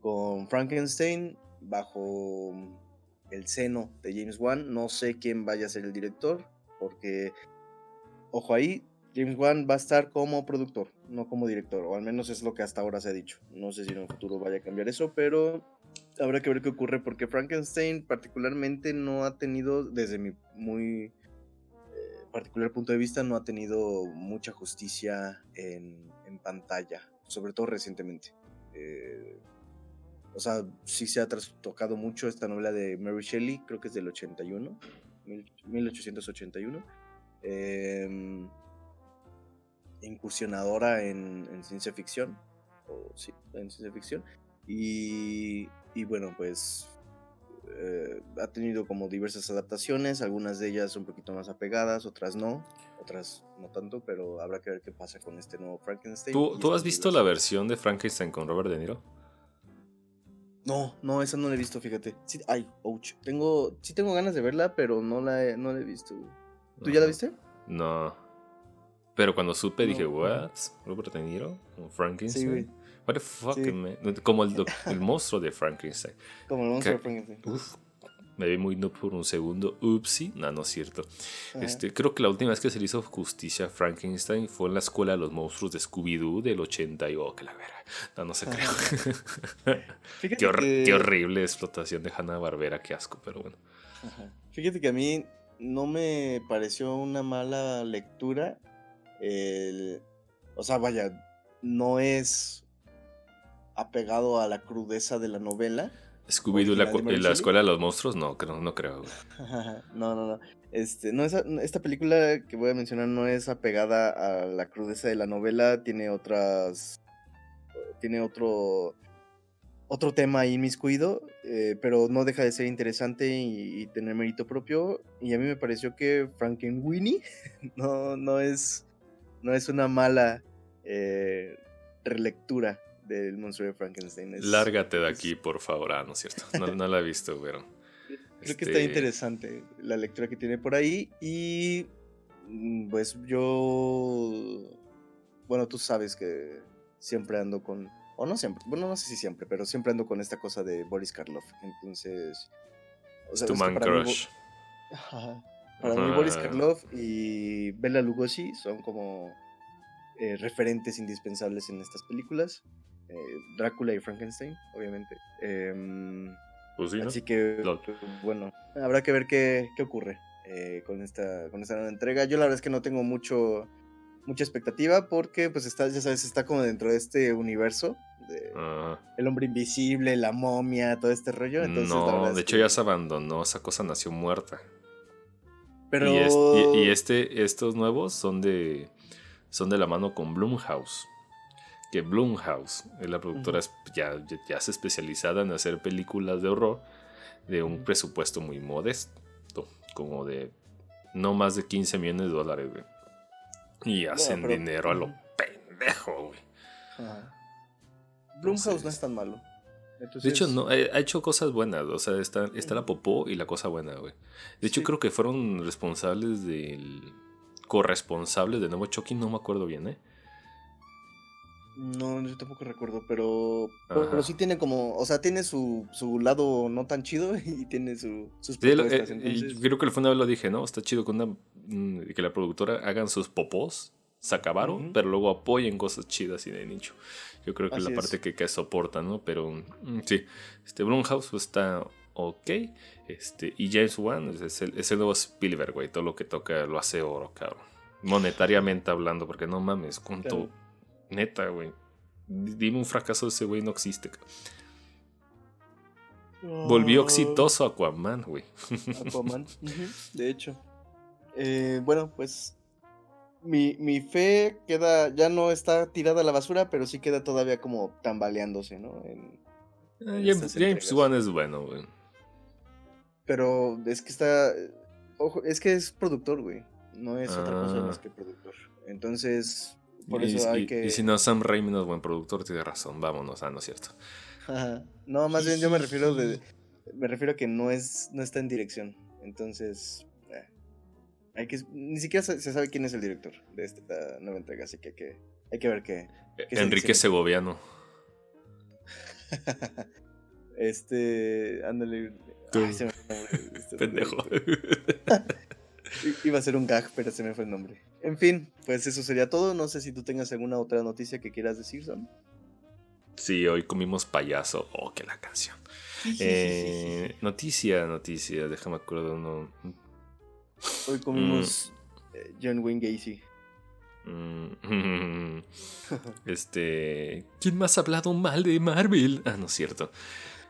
con Frankenstein bajo el seno de James Wan. No sé quién vaya a ser el director, porque, ojo ahí, James Wan va a estar como productor, no como director, o al menos es lo que hasta ahora se ha dicho. No sé si en el futuro vaya a cambiar eso, pero habrá que ver qué ocurre porque Frankenstein particularmente no ha tenido, desde mi muy eh, particular punto de vista, no ha tenido mucha justicia en, pantalla, sobre todo recientemente. Eh, o sea, sí se ha tocado mucho esta novela de Mary Shelley, creo que es del 81, 1881. Em, incursionadora en, ciencia ficción, o sí, en ciencia ficción. Y, y bueno, pues eh, ha tenido como diversas adaptaciones, algunas de ellas un poquito más apegadas, otras no, otras no tanto, pero habrá que ver qué pasa con este nuevo Frankenstein. ¿Tú, ¿tú has visto la versión de Frankenstein con Robert De Niro? No, no, esa no la he visto, fíjate. Sí, ay, ouch. Tengo, sí tengo ganas de verla, pero no la he, no la he visto. ¿Tú ya la viste? No. Pero cuando supe dije, ¿what? ¿Robert De Niro? ¿Frankenstein? Sí, güey. What the fuck, man? Como el, el, monstruo de Frankenstein. Como el monstruo de Frankenstein. Uf, me vi muy no por un segundo. Upsi, no, no es cierto. Este, creo que la última vez que se le hizo justicia a Frankenstein fue en la escuela de los monstruos de Scooby-Doo del 80 y oh, que la vera. No, no se creo. qué, qué, horrible explotación de Hanna Barbera, qué asco, pero bueno. Fíjate que a mí no me pareció una mala lectura. El, o sea, vaya, no es apegado a la crudeza de la novela Scooby-Doo, la, la, escuela de los monstruos, no, no creo. no, no, no. Este, no esta película que voy a mencionar no es apegada a la crudeza de la novela, tiene otras. Tiene otro. Otro tema ahí inmiscuido, eh, pero no deja de ser interesante y, tener mérito propio. Y a mí me pareció que Frankenweenie no, no, es, no es una mala eh, relectura del monstruo de Frankenstein. Lárgate de aquí, por favor. Ah, no es cierto. No, la he visto, pero. Creo que está este interesante la lectura que tiene por ahí. Y. Mm, pues yo. Bueno, tú sabes que siempre ando con. O no siempre. Bueno, no sé si siempre, pero siempre ando con esta cosa de Boris Karloff. Entonces. O sea, tu man crush. para mí, Boris Karloff y Bella Lugosi son como. Eh, referentes indispensables en estas películas. Eh, Drácula y Frankenstein, obviamente. Em, pues así que, bueno, habrá que ver qué, ocurre eh, con, esta, con esta nueva entrega. Yo la verdad es que no tengo mucho mucha expectativa porque pues está, ya sabes, está como dentro de este universo de el hombre invisible, la momia, todo este rollo. Entonces, no, de hecho ya se abandonó, esa cosa nació muerta. Pero... Y, este, estos nuevos son de, son de la mano con Blumhouse que Blumhouse es la productora ya, ya es especializada en hacer películas de horror de un presupuesto muy modesto, como de no más de 15 millones de dólares, güey. Y hacen dinero a lo pendejo, güey. Blumhouse no es tan malo. De hecho, no, ha hecho cosas buenas. O sea, está, está la popó y la cosa buena, güey. De hecho, creo que fueron responsables del. corresponsables de nuevo Chucky, no me acuerdo bien, ¿eh? No, yo tampoco recuerdo, pero, pero, sí tiene como, o sea, tiene su, su lado no tan chido y tiene su, sus propuestas. Eh, creo que el fondo lo dije, ¿no? Está chido con una, mm, que la productora hagan sus popós, se acabaron, pero luego apoyen cosas chidas y de nicho. Yo creo que es la parte que, que soporta, ¿no? Pero mm, sí, este Blumhouse pues, está ok. Este, y James Wan es el, es el nuevo Spielberg, güey. Todo lo que toca lo hace oro, cabrón. Monetariamente hablando, porque no mames, cuánto... Neta, güey. Dime un fracaso de ese güey, no existe. Volvió ah. exitoso Aquaman, güey. Aquaman, de hecho. Eh, bueno, pues mi, mi, fe queda, ya no está tirada a la basura, pero sí queda todavía como tambaleándose, ¿no? En, ah, James, Wan es bueno, güey. Pero es que está, ojo, es que es productor, güey. No es otra cosa más ah. que productor. Entonces, y, si no, Sam Raimi no es buen productor, tiene razón, vámonos, ah, no es cierto. No, más bien yo me refiero de, me refiero a que no es no está en dirección. Entonces, eh, hay que ni siquiera se, sabe quién es el director de esta nueva entrega, así que hay que, hay que ver qué. Enrique Segoviano. este, ándale. Este Pendejo. Iba a ser un gag, pero se me fue el nombre. En fin, pues eso sería todo. No sé si tú tengas alguna otra noticia que quieras decir, Sam. Sí, hoy comimos payaso. Oh, que la canción. Eh, noticia, noticia, déjame acuerdo uno. Hoy comimos mm. eh, John Wayne Gacy. Mm, este. ¿Quién más ha hablado mal de Marvel? Ah, no es cierto.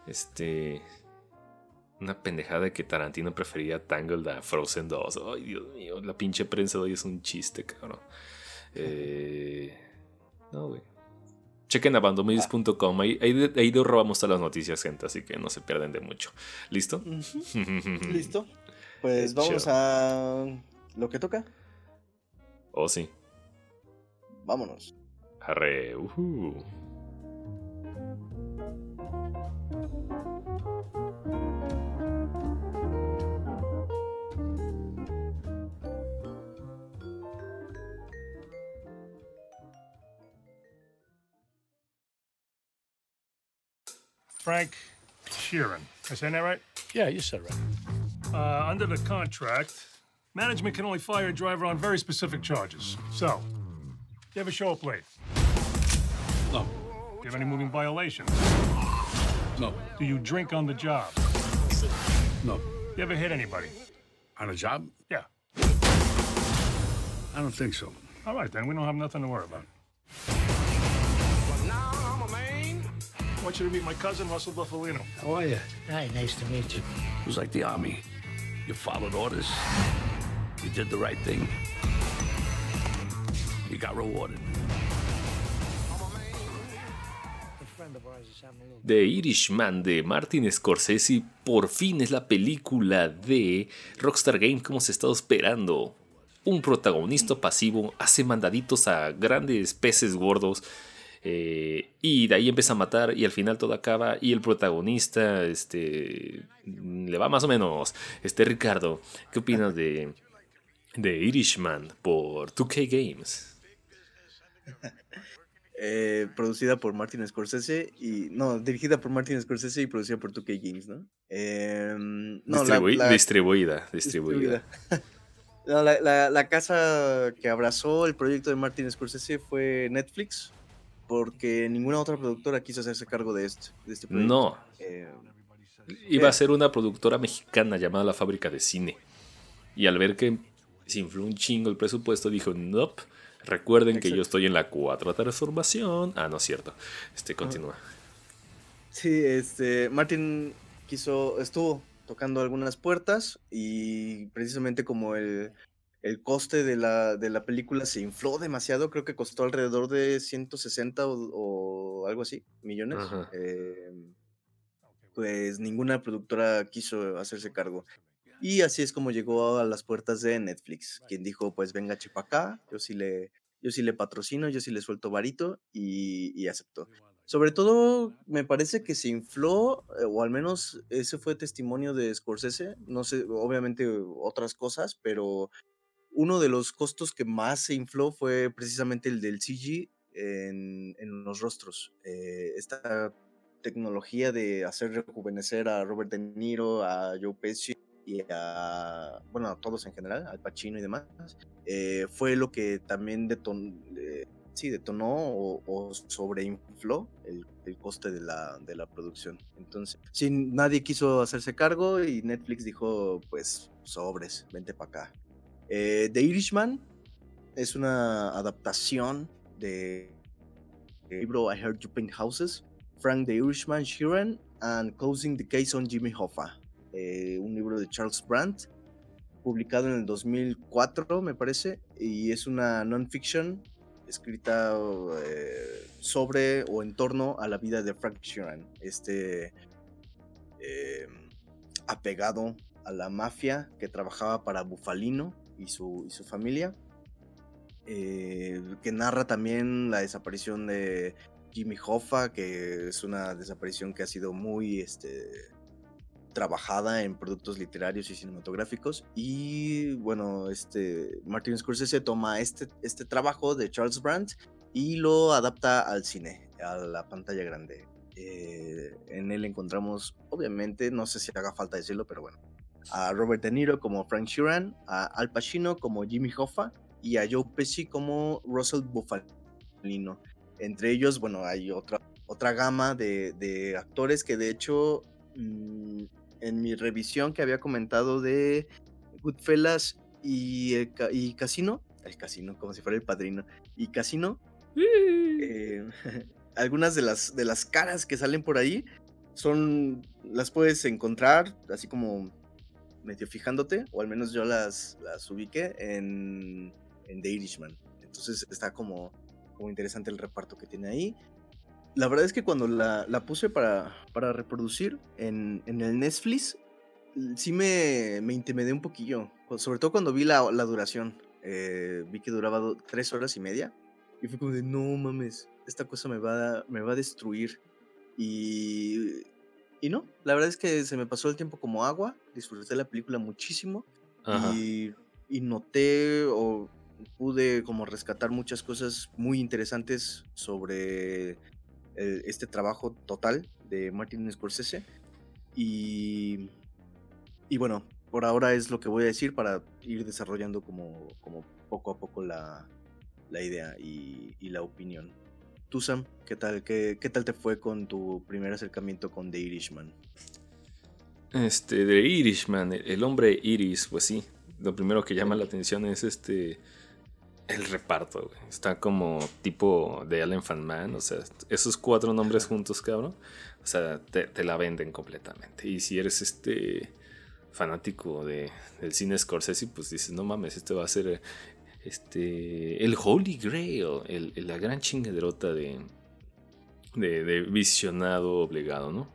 Este. Una pendejada de que Tarantino prefería Tangled a Frozen 2. Ay, Dios mío, la pinche prensa de hoy es un chiste, cabrón. Eh, no, güey. Chequen abandomilis.com. Ahí, ahí, ahí robamos todas las noticias, gente, así que no se pierden de mucho. ¿Listo? Listo. Pues vamos a lo que toca. Oh, sí. Vámonos. Arre, uh Frank Sheeran. I saying that right? Yeah, you said right. Uh, under the contract, management can only fire a driver on very specific charges. So, you ever show up late? No. Do you have any moving violations? No. Do you drink on the job? No. You ever hit anybody? On a job? Yeah. I don't think so. All right, then. We don't have nothing to worry about. Want you to meet my cousin, Russell Buffalino. How are you? Hi, nice to meet you. It was like the army. You followed orders. You did the right thing. You got rewarded. The Irishman de Martin Scorsese por fin es la película de Rockstar Games como se estado esperando. Un protagonista pasivo hace mandaditos a grandes peces gordos eh, y de ahí empieza a matar y al final todo acaba y el protagonista este, le va más o menos. Este Ricardo, ¿qué opinas de, de Irishman por 2K Games? Eh, producida por Martin Scorsese y no, dirigida por Martin Scorsese y producida por 2K Games, ¿no? Em, no distribuida, distribuida. distribuida. la, la, casa que abrazó el proyecto de Martin Scorsese fue Netflix, porque ninguna otra productora quiso hacerse cargo de, esto, de este proyecto. No. Eh, Iba a ser una productora mexicana llamada La Fábrica de Cine. Y al ver que se infló un chingo el presupuesto, dijo, nope, recuerden que yo estoy en la cuarta transformación. Ah, no es cierto. Este, continúa. Sí, este, Martin quiso, estuvo tocando algunas puertas y precisamente como el, el coste de la, de la película se infló demasiado, creo que costó alrededor de 160 o, algo así, millones. Em, pues ninguna productora quiso hacerse cargo. Y así es como llegó a las puertas de Netflix, quien dijo, pues venga chipa acá, yo sí le, yo sí le patrocino, yo sí le suelto varito y, y aceptó. Sobre todo, me parece que se infló, eh, o al menos ese fue testimonio de Scorsese, no sé, obviamente otras cosas, pero uno de los costos que más se infló fue precisamente el del CG en, los rostros. Eh, esta tecnología de hacer rejuvenecer a Robert De Niro, a Joe Pesci y a, bueno, a todos en general, al Pacino y demás, eh, fue lo que también detonó, sí, detonó o, sobreinfló el, coste de la, de la producción. Entonces, sí, nadie quiso hacerse cargo y Netflix dijo, pues, sobres, vente para acá. Eh, The Irishman es una adaptación del libro I Heard You Paint Houses, Frank the Irishman Sheeran and Closing the Case on Jimmy Hoffa, eh, un libro de Charles Brandt, publicado en el 2004, me parece, y es una non-fiction escrita eh, sobre o en torno a la vida de Frank Sheeran, este apegado a la mafia que trabajaba para Bufalino y su, familia, eh, que narra también la desaparición de Jimmy Hoffa, que es una desaparición que ha sido muy este, trabajada en productos literarios y cinematográficos. Y bueno, este, Martin Scorsese toma este, este trabajo de Charles Brandt y lo adapta al cine, a la pantalla grande. Eh, en él encontramos, obviamente, no sé si haga falta decirlo, pero bueno, a Robert De Niro como Frank Sheeran, a Al Pacino como Jimmy Hoffa y a Joe Pesci como Russell Buffalino. Entre ellos, bueno, hay otra, otra gama de, actores que de hecho mm, en mi revisión que había comentado de Goodfellas y, y Casino, el casino, como si fuera el padrino. Y casino, eh, algunas de las, de las caras que salen por ahí son, las puedes encontrar así como medio fijándote, o al menos yo las, las ubiqué en, en The Irishman. Entonces está como, como interesante el reparto que tiene ahí. La verdad es que cuando la, la puse para, para reproducir en, en, el Netflix, sí me, me intimidé un poquillo. Sobre todo cuando vi la, la duración. Eh, vi que duraba tres horas y media. Y fue como de, no mames, esta cosa me va, me va a destruir. Y, y no, la verdad es que se me pasó el tiempo como agua. Disfruté la película muchísimo. Y, y noté o pude como rescatar muchas cosas muy interesantes sobre este trabajo total de Martin Scorsese. Y, y bueno, por ahora es lo que voy a decir para ir desarrollando como, como poco a poco la, la idea y, y, la opinión. Tú, Sam, ¿qué tal, qué, ¿qué tal te fue con tu primer acercamiento con The Irishman? Este, The Irishman, el hombre Iris, pues sí. Lo primero que llama la atención es este el reparto, güey. Está como tipo de Allen Fan O sea, esos cuatro nombres juntos, cabrón. O sea, te, la venden completamente. Y si eres este fanático de, del cine Scorsese, pues dices, no mames, este va a ser este el Holy Grail, el, la gran chingaderota de, de, de, visionado obligado, ¿no?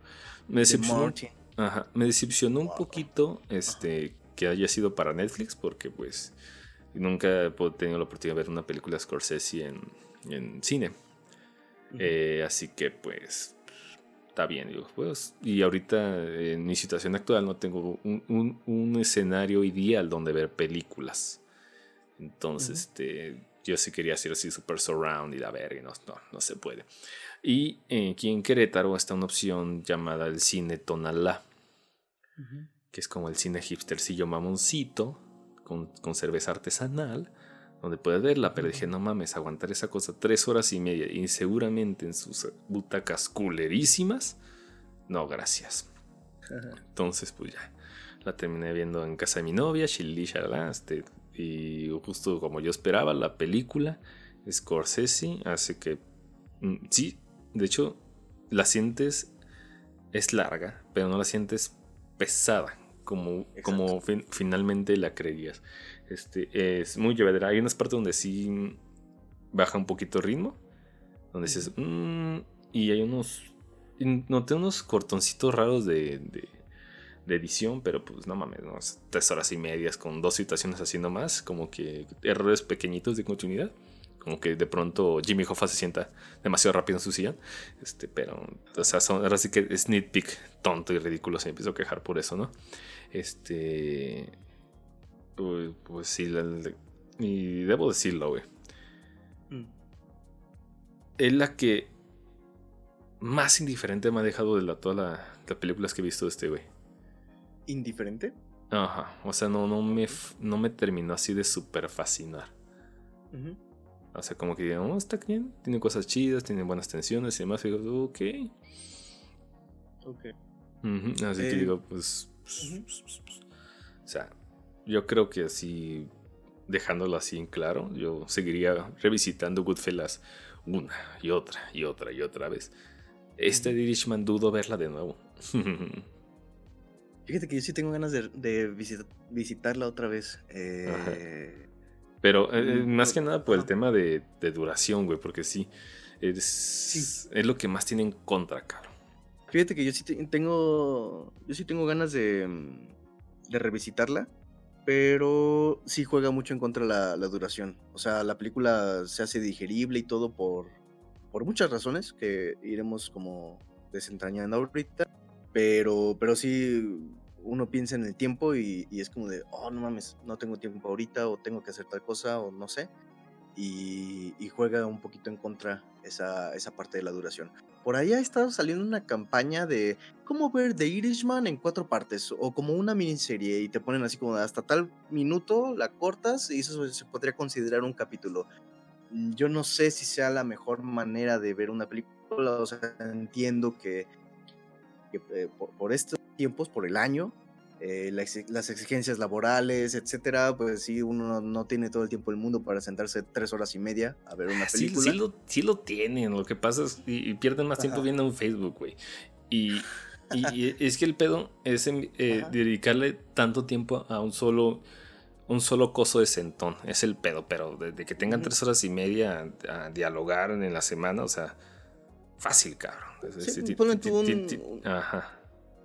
Me decepcionó, ajá, me decepcionó un poquito este que haya sido para Netflix, porque pues Nunca he tenido la oportunidad de ver una película Scorsese en, en cine. Eh, así que pues está bien, digo, pues, y ahorita en mi situación actual no tengo un, un, escenario ideal donde ver películas. Entonces, este, yo sí quería hacer así super surround y la verga, no, no, no se puede. Y eh, aquí en Querétaro está una opción llamada el cine Tonalá, que es como el cine hipstercillo mamoncito, con, cerveza artesanal, donde puedes verla, pero dije, no mames, aguantar esa cosa tres horas y media y seguramente en sus butacas culerísimas, no, gracias. Entonces, pues ya, la terminé viendo en casa de mi novia, Shilly, este, y justo como yo esperaba, la película Scorsese hace que, mm, sí, de hecho, la sientes, es larga, pero no la sientes pesada como, como finalmente la creerías. Este, es muy llevadera. Hay unas partes donde sí baja un poquito el ritmo. Donde dices, mm", y hay unos. Noté unos cortoncitos raros de, de, edición, pero pues no mames, ¿no? tres horas y medias con dos situaciones haciendo más, como que errores pequeñitos de continuidad. Como que de pronto Jimmy Hoffa se sienta demasiado rápido en su sillón. Este, pero, o sea, son, ahora sí que es nitpick tonto y ridículo. Se empiezo a quejar por eso, ¿no? Este. Pues, sí, y debo decirlo, güey. Mm. Es la que más indiferente me ha dejado de la, todas las películas que he visto de este güey. ¿Indiferente? Ajá, o sea, no, no, me, no me terminó así de súper fascinar. O sea, como que digo, oh, está bien, tiene cosas chidas, tiene buenas tensiones y demás. Y digo, ok. Ok. Así que eh, digo, pues o sea, yo creo que así, dejándolo así en claro, yo seguiría revisitando Goodfellas una y otra y otra y otra vez. Este Irishman dudo verla de nuevo. Fíjate que yo sí tengo ganas de, visitarla otra vez. Eh, Pero eh, mm, más que nada por el tema de, duración, güey, porque sí es, es lo que más tiene en contra, cabrón. Fíjate que yo sí tengo. Yo sí tengo ganas de. Mm, de revisitarla. Pero sí juega mucho en contra la, la duración. O sea, la película se hace digerible y todo por. por muchas razones que iremos como desentrañando ahorita. Pero. Pero sí. Uno piensa en el tiempo y, y es como de, oh, no mames, no tengo tiempo ahorita, o tengo que hacer tal cosa, o no sé. Y, y, juega un poquito en contra esa, esa parte de la duración. Por ahí ha estado saliendo una campaña de cómo ver The Irishman en cuatro partes o como una miniserie y te ponen así como hasta tal minuto la cortas y eso se podría considerar un capítulo. Mm, yo no sé si sea la mejor manera de ver una película, o sea, entiendo que, eh, por, estos tiempos, por el año, eh, las exigencias laborales, etcétera, pues sí, uno no, tiene todo el tiempo del mundo para sentarse tres horas y media a ver una película. Sí, sí, lo, sí lo, tienen, lo que pasa es que pierden más tiempo viendo un Facebook, güey. Y, y, es que el pedo es eh, dedicarle tanto tiempo a un solo un solo coso de sentón. Es el pedo, pero de, que tengan tres horas y media a, dialogar en la semana, o sea, fácil, cabrón. Sí, un, Ajá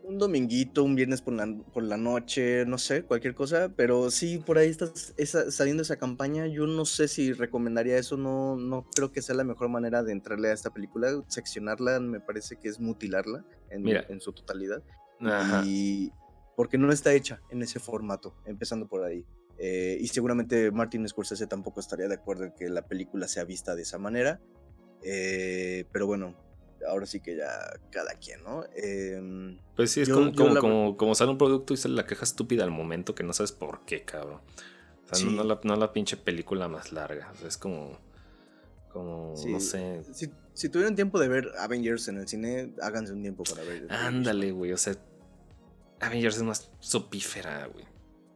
un dominguito, un viernes por la, por la noche, no sé, cualquier cosa, pero sí, por ahí está esa, saliendo esa campaña, yo no sé si recomendaría eso, no, no creo que sea la mejor manera de entrarle a esta película, seccionarla me parece que es mutilarla en, en su totalidad, y porque no está hecha en ese formato, empezando por ahí. Eh, y seguramente Martin Scorsese tampoco estaría de acuerdo en que la película sea vista de esa manera. Eh, pero bueno, ahora sí que ya cada quien, ¿no? Em, pues sí, es como, como, sale un producto y sale la queja estúpida al momento que no sabes por qué, cabrón. O sea, no, la, no, la, pinche película más larga. O sea, es como. Como, no sé. Si, si, tuvieran tiempo de ver Avengers en el cine, háganse un tiempo para ver. Ándale, güey. O sea, Avengers es más sopífera, güey.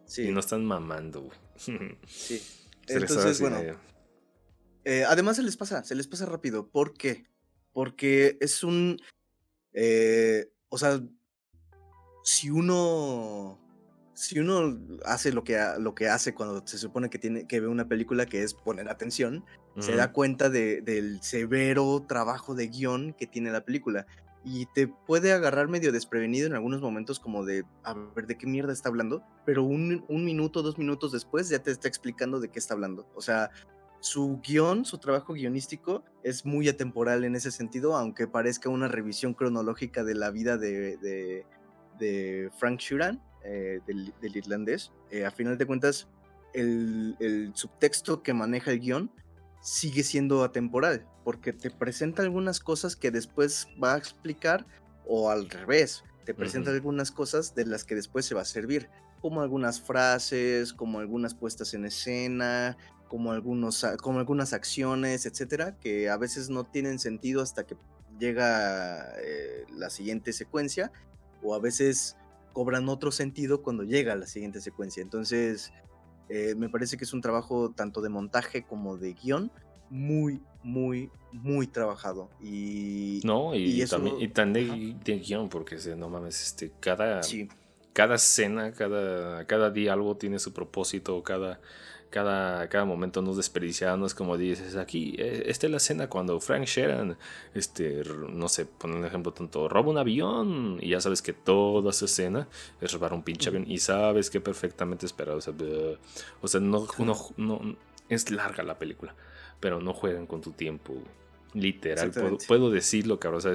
Sí. Y no están mamando, güey. sí. Entonces, bueno. Eh, además se les pasa, se les pasa rápido. ¿Por qué? Porque es un... Eh, o sea, si uno... Si uno hace lo que, lo que hace cuando se supone que, tiene, que ve una película, que es poner atención, se da cuenta del severo trabajo de guion que tiene la película y te puede agarrar medio desprevenido en algunos momentos como de, a ver, ¿de qué mierda está hablando? Pero un, un, minuto, dos minutos después ya te está explicando de qué está hablando. O sea, su guion, su trabajo guionístico es muy atemporal en ese sentido, aunque parezca una revisión cronológica de la vida de, de, Frank Shuran, eh, del, irlandés. Eh, a final de cuentas, el, subtexto que maneja el guion sigue siendo atemporal, porque te presenta algunas cosas que después va a explicar, o al revés, te presenta algunas cosas de las que después se va a servir como algunas frases, como algunas puestas en escena, como, algunos, como algunas acciones, etcétera, que a veces no tienen sentido hasta que llega eh, la siguiente secuencia, o a veces cobran otro sentido cuando llega la siguiente secuencia. Entonces, eh, me parece que es un trabajo tanto de montaje como de guion muy, muy, muy trabajado. Y, no, y, también y tan de, guion, porque no mames, este, cada, cada escena, cada, cada diálogo tiene su propósito, cada cada, cada momento no es desperdiciado, no es como dices aquí, eh, esta es la escena cuando Frank Sheeran, este, no sé, pon un ejemplo tonto, roba un avión y ya sabes que toda esa escena es robar un pinche avión y sabes que perfectamente esperado, o sea, no, no, es larga la película, pero no juegan con tu tiempo, literal, puedo, puedo, decirlo, cabrón, o sea,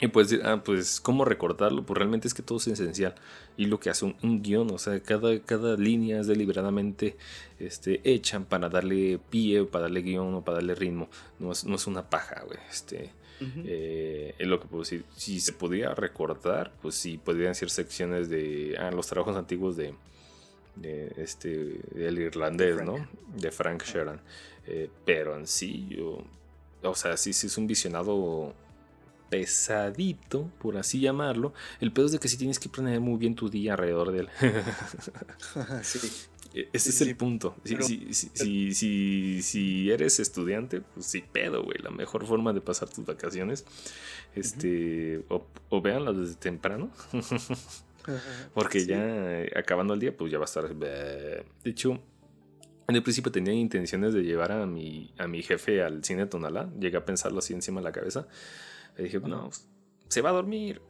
y pues, ah, pues, ¿cómo recordarlo? Pues realmente es que todo es esencial. Y lo que hace un, guion, o sea, cada, cada línea es deliberadamente este, hecha para darle pie, para darle guion o para darle ritmo. No es, no es una paja, güey. Este, eh, es lo que puedo decir. Si se podía recortar, pues sí, podrían ser secciones de ah, los trabajos antiguos de, de este, del irlandés, ¿no? De Frank Sheeran. Eh, pero en sí, yo, o sea, sí, sí es un visionado pesadito, por así llamarlo. El pedo es de que si tienes que planear muy bien tu día alrededor de él. E, ese es el punto. Si, si, eres estudiante, pues sí, pedo, güey. La mejor forma de pasar tus vacaciones. Este. o, o véanlas desde temprano. Porque ya eh, acabando el día, pues ya va a estar. De hecho, en el principio tenía intenciones de llevar a mi, a mi jefe al cine Tonalá. Llegué a pensarlo así encima de la cabeza. Y dije, no, se va a dormir.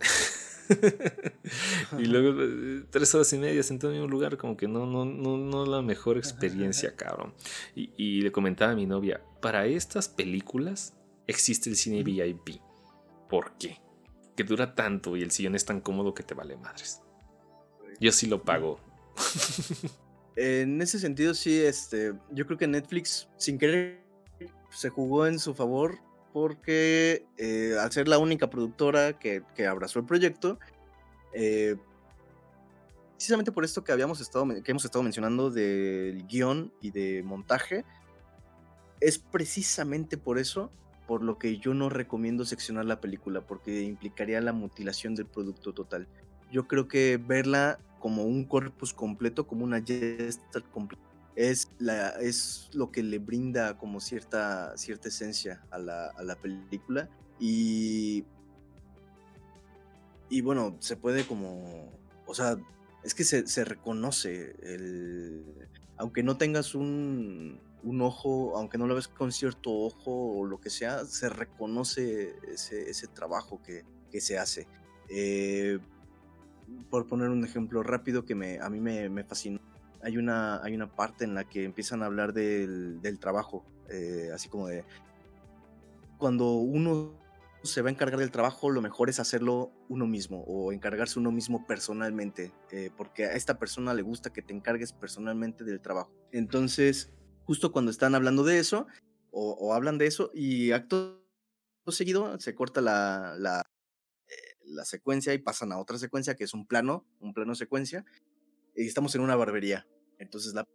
y luego eh, tres horas y media sentado en un lugar como que no, no, no, no la mejor experiencia, cabrón. Y, le comentaba a mi novia, para estas películas existe el cine VIP. ¿Por qué? Que dura tanto y el sillón es tan cómodo que te vale madres. Yo sí lo pago. En ese sentido, sí, este, yo creo que Netflix, sin querer, se jugó en su favor porque eh, al ser la única productora que, abrazó el proyecto, eh, precisamente por esto que habíamos estado, que hemos estado mencionando del guion y de montaje, es precisamente por eso por lo que yo no recomiendo seccionar la película, porque implicaría la mutilación del producto total. Yo creo que verla como un corpus completo, como una gesta completa. Es, la, es lo que le brinda como cierta, cierta esencia a la, a la película. Y, y bueno, se puede como, o sea, es que se, se reconoce, el, aunque no tengas un, un, ojo, aunque no lo ves con cierto ojo o lo que sea, se reconoce ese, ese trabajo que, que, se hace. Eh, por poner un ejemplo rápido que me, a mí me, me, fascinó, hay una, hay una parte en la que empiezan a hablar del, del trabajo, eh, así como de cuando uno se va a encargar del trabajo, lo mejor es hacerlo uno mismo o encargarse uno mismo personalmente, eh, porque a esta persona le gusta que te encargues personalmente del trabajo. Entonces, justo cuando están hablando de eso, o, o hablan de eso, y acto seguido se corta la, la, eh, la, secuencia y pasan a otra secuencia, que es un plano, un plano secuencia, estamos en una barbería. Entonces la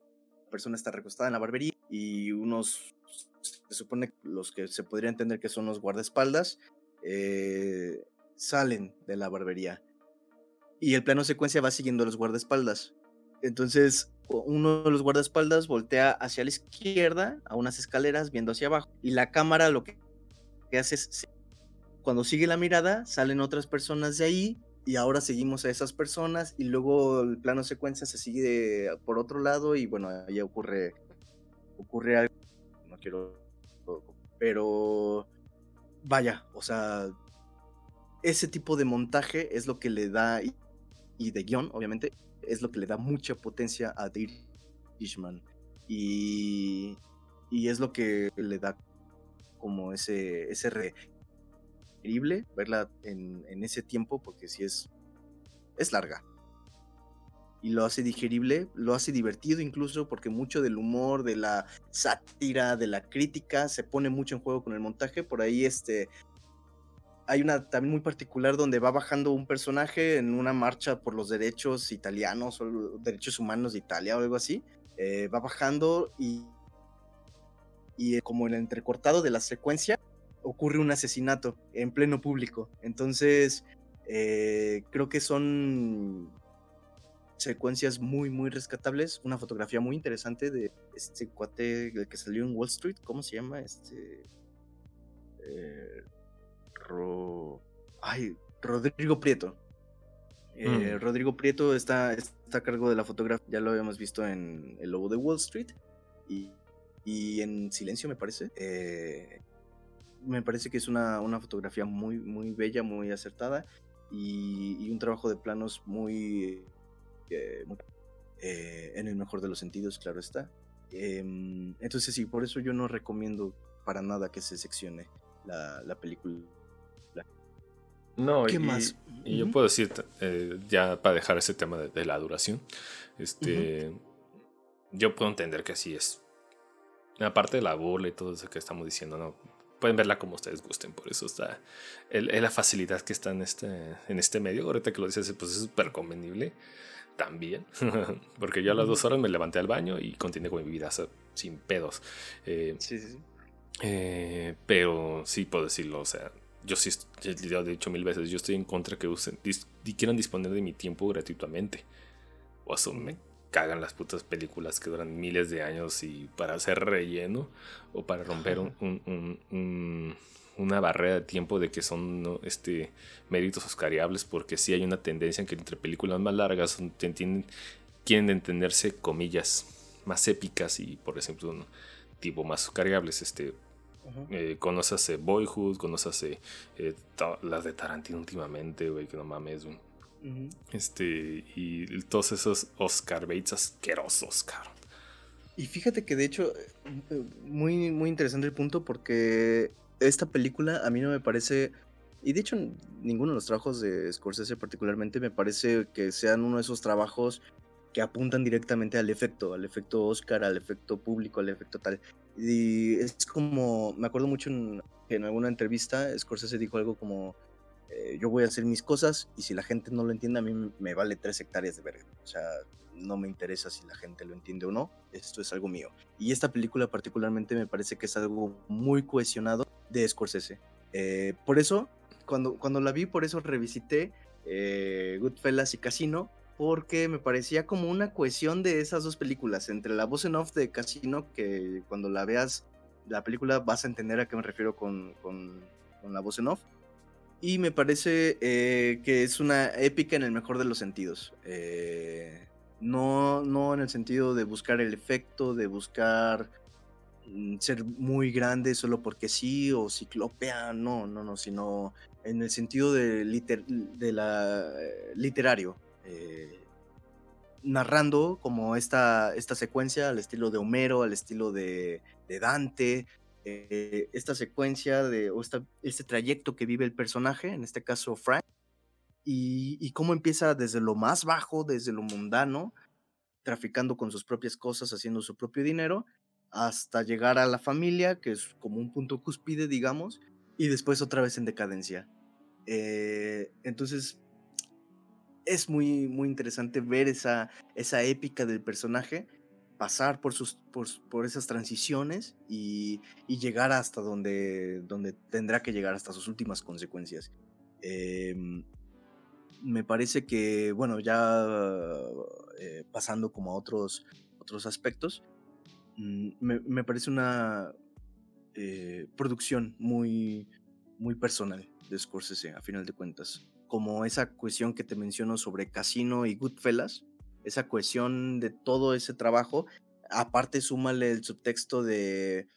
persona está recostada en la barbería y unos se supone los que se podría entender que son los guardaespaldas, eh, salen de la barbería. Y el plano secuencia va siguiendo a los guardaespaldas. Entonces, uno de los guardaespaldas voltea hacia la izquierda, a unas escaleras, viendo hacia abajo. Y la cámara lo que hace es, cuando sigue la mirada, salen otras personas de ahí. Y ahora seguimos a esas personas. Y luego el plano secuencia se sigue por otro lado. Y bueno, ahí ocurre, ocurre algo. No quiero. Pero vaya, o sea, ese tipo de montaje es lo que le da, y, de guion, obviamente, es lo que le da mucha potencia a The Irishman. Y, y es lo que le da como ese, ese re increíble verla en, en, ese tiempo, porque si es, es larga. Y lo hace digerible, lo hace divertido incluso, porque mucho del humor, de la sátira, de la crítica, se pone mucho en juego con el montaje. Por ahí este, hay una también muy particular donde va bajando un personaje en una marcha por los derechos italianos o derechos humanos de Italia o algo así. Eh, va bajando y, y como en el entrecortado de la secuencia ocurre un asesinato en pleno público. Entonces, eh, creo que son secuencias muy, muy rescatables. Una fotografía muy interesante de este cuate el que salió en Wall Street. ¿Cómo se llama? Este. Eh, Ro... Ay, Rodrigo Prieto. Eh, mm. Rodrigo Prieto está, está, a cargo de la fotografía. Ya lo habíamos visto en El Lobo de Wall Street. Y, y en Silencio, me parece. Eh, me parece que es una, una, fotografía muy, muy bella, muy acertada. Y, y un trabajo de planos muy eh, en el mejor de los sentidos, claro está. Em, entonces sí, por eso yo no recomiendo para nada que se seccione la, la película. No, ¿Qué y, más? Y yo puedo decir, eh, ya para dejar ese tema de, la duración, este, yo puedo entender que así es. Aparte de la burla y todo eso que estamos diciendo, no, pueden verla como ustedes gusten, por eso está el, la facilidad que está en este, en este medio. Ahorita que lo dices, pues es súper convenible también, porque yo a las dos horas me levanté al baño y continué con mi vida sin pedos. Eh, sí, sí, eh, pero sí puedo decirlo, o sea, yo sí, ya he dicho mil veces, yo estoy en contra que usen, y quieran disponer de mi tiempo gratuitamente. O eso me cagan las putas películas que duran miles de años y para hacer relleno o para romper un, un una barrera de tiempo de que son este, méritos oscariables, porque sí hay una tendencia en que entre películas más largas entienden, quieren entenderse comillas más épicas y, por ejemplo, un tipo más oscariables. Este, eh, conoces Boyhood, conoces eh, las de Tarantino últimamente, güey, que no mames, Este, y todos esos Oscar Bates asquerosos, cabrón. Y fíjate que de hecho, muy, muy interesante el punto porque esta película a mí no me parece, y de hecho ninguno de los trabajos de Scorsese particularmente me parece que sean uno de esos trabajos que apuntan directamente al efecto, al efecto Oscar, al efecto público, al efecto tal. Y es como, me acuerdo mucho en, en alguna entrevista, Scorsese dijo algo como, eh, yo voy a hacer mis cosas y si la gente no lo entiende, a mí me vale tres hectáreas de verga. O sea, no me interesa si la gente lo entiende o no, esto es algo mío. Y esta película particularmente me parece que es algo muy cohesionado de Scorsese. Eh, por eso, cuando, cuando la vi, por eso revisité eh, Goodfellas y Casino, porque me parecía como una cohesión de esas dos películas, entre la voz en off de Casino, que cuando la veas la película vas a entender a qué me refiero con, con, la voz en off. Y me parece eh, que es una épica en el mejor de los sentidos. Eh, no, no en el sentido de buscar el efecto, de buscar mm, ser muy grande solo porque sí, o ciclopea, no, no, no, sino en el sentido de, de la, eh, literario. Narrando como esta, esta secuencia al estilo de Homero, al estilo de, de Dante, eh, esta secuencia de, o este trayecto que vive el personaje, en este caso Frank, y, cómo empieza desde lo más bajo, desde lo mundano, traficando con sus propias cosas, haciendo su propio dinero, hasta llegar a la familia, que es como un punto cúspide, digamos, y después otra vez en decadencia. Eh, entonces, es muy, muy interesante ver esa, esa épica del personaje, pasar por, sus, por, esas transiciones y, llegar hasta donde, donde tendrá que llegar, hasta sus últimas consecuencias. Em, me parece que, bueno, ya eh, pasando como a otros, otros aspectos, mm, me, parece una eh, producción muy, muy personal de Scorsese, a final de cuentas. Como esa cuestión que te menciono sobre Casino y Goodfellas, esa cohesión de todo ese trabajo, aparte súmale el subtexto de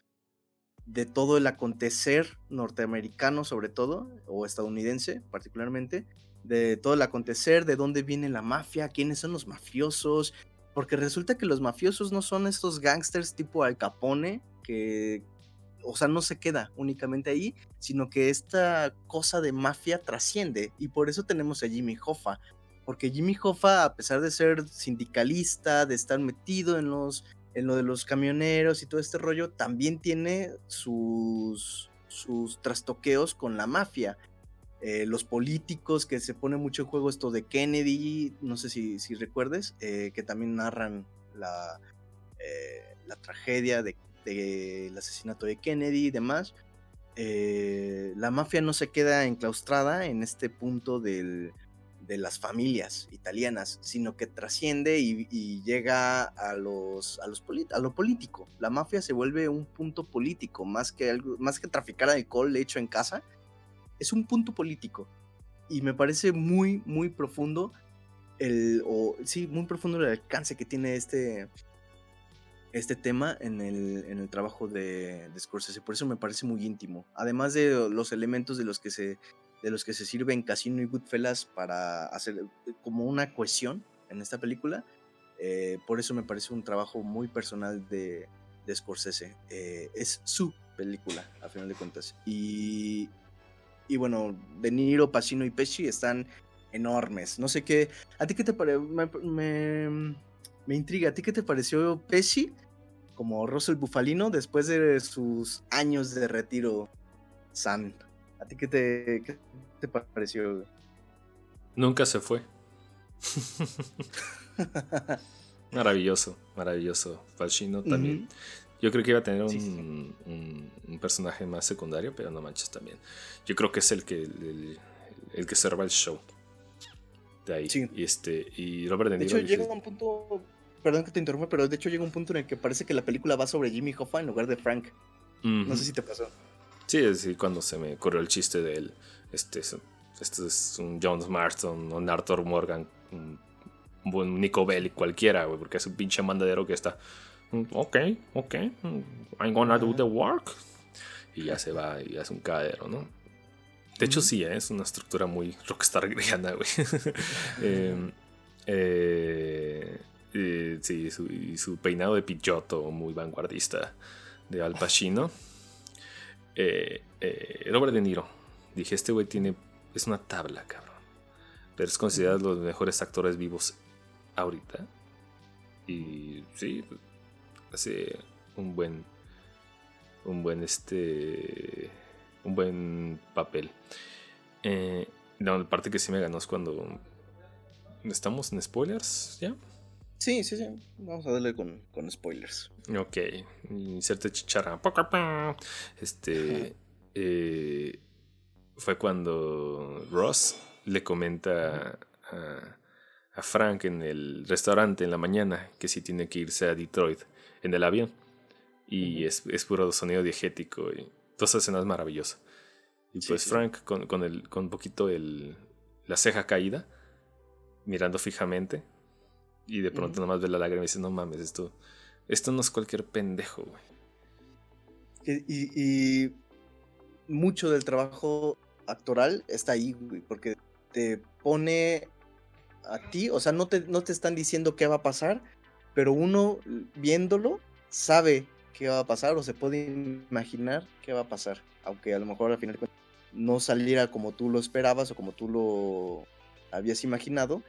de todo el acontecer norteamericano sobre todo, o estadounidense particularmente, de todo el acontecer, de dónde viene la mafia, quiénes son los mafiosos, porque resulta que los mafiosos no son estos gangsters tipo Al Capone, que, o sea, no se queda únicamente ahí, sino que esta cosa de mafia trasciende, y por eso tenemos a Jimmy Hoffa, porque Jimmy Hoffa, a pesar de ser sindicalista, de estar metido en los en lo de los camioneros y todo este rollo, también tiene sus, sus trastoqueos con la mafia. Eh, los políticos, que se pone mucho en juego esto de Kennedy, no sé si, si recuerdes, eh, que también narran la, eh, la tragedia del de, asesinato de Kennedy y demás. la mafia no se queda enclaustrada en este punto del, de las familias italianas, sino que trasciende y, llega a los a los a lo político. La mafia se vuelve un punto político más que algo, más que traficar alcohol hecho en casa, es un punto político y me parece muy muy profundo el o sí muy profundo el alcance que tiene este este tema en el, en el trabajo de, de Scorsese. Por eso me parece muy íntimo. Además de los elementos de los que se de los que se sirven Casino y Goodfellas para hacer eh, como una cohesión en esta película. Eh, por eso me parece un trabajo muy personal de, Scorsese. Eh, es su película, a final de cuentas. Y, y bueno, De Niro, Pacino y Pesci están enormes. No sé qué. ¿A ti qué te parece? Me, me, intriga. ¿A ti qué te pareció Pesci como Russell Bufalino después de sus años de retiro san? ¿A ti qué te, te pareció? Nunca se fue. maravilloso, maravilloso. Falchino también. Yo creo que iba a tener un, un, personaje más secundario, pero no manches también. Yo creo que es el que el, el que cerra el show. De ahí. Y este. Y Robert De Niro. De hecho, llega un punto. Perdón que te interrumpa, pero de hecho llega un punto en el que parece que la película va sobre Jimmy Hoffa en lugar de Frank. No sé si te pasó. Sí, sí, cuando se me corrió el chiste de él. Este, este es un John Marston, un Arthur Morgan, un, buen Nico Bellic, cualquiera, güey, porque es un pinche mandadero que está. Mm, ok, ok, mm, I'm gonna do the work. Y ya se va y hace un cadero, ¿no? De hecho, sí, ¿eh? es una estructura muy rockstar griana, güey. Em, eh, eh, sí, su, y su peinado de pichoto muy vanguardista de Al Pacino. Eh, eh, De Niro. Dije, este güey tiene. Es una tabla, cabrón. Pero es considerado los mejores actores vivos ahorita. Y sí, hace un buen. Un buen este. Un buen papel. Eh, la parte que sí me ganó es cuando. ¿Estamos en spoilers ya? Sí, sí, sí. Vamos a darle con, spoilers. Ok. Inserte chicharra. Este. Eh, fue cuando Ross le comenta a, a Frank en el restaurante en la mañana, que sí tiene que irse a Detroit en el avión. Y es, es, puro sonido diegético y todas escenas maravillosas. Y pues Frank con, con, el, con un poquito el, la ceja caída, mirando fijamente. Y de pronto nomás ve la lágrima y dice, no mames, esto, esto no es cualquier pendejo, güey. Y, y, mucho del trabajo actoral está ahí, güey, porque te pone a ti, o sea, no te, no te están diciendo qué va a pasar, pero uno viéndolo sabe qué va a pasar o se puede imaginar qué va a pasar, aunque a lo mejor al final no saliera como tú lo esperabas o como tú lo habías imaginado,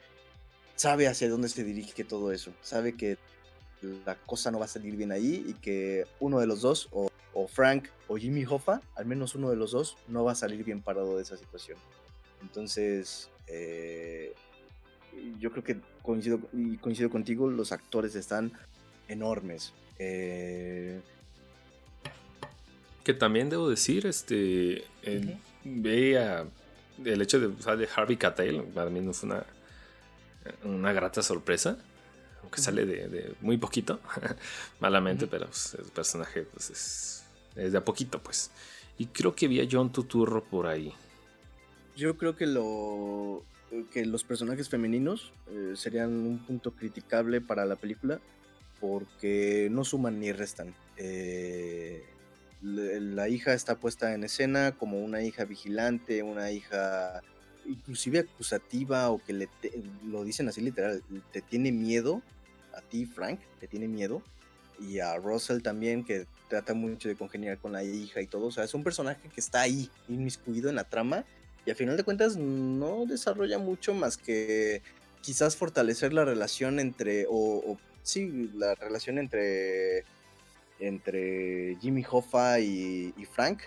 sabe hacia dónde se dirige todo eso, sabe que la cosa no va a salir bien ahí y que uno de los dos, o, Frank o Jimmy Hoffa, al menos uno de los dos, no va a salir bien parado de esa situación. Entonces, eh, yo creo que coincido, y coincido contigo, los actores están enormes. Eh, que también debo decir, este, veía el hecho de, de Harvey Keitel, para mí no fue una, una grata sorpresa, aunque sale de, muy poquito, malamente, pero pues, el personaje pues, es, es, de a poquito, pues. Y creo que vi a John Tuturro por ahí. Yo creo que lo, que los personajes femeninos eh, serían un punto criticable para la película porque no suman ni restan. Eh, la, hija está puesta en escena como una hija vigilante, una hija inclusive acusativa o que le lo dicen así literal, te tiene miedo a ti, Frank, te tiene miedo y a Russell también que trata mucho de congeniar con la hija y todo, o sea, es un personaje que está ahí inmiscuido en la trama y a final de cuentas no desarrolla mucho más que quizás fortalecer la relación entre, o, sí, la relación entre, entre Jimmy Hoffa y, Frank.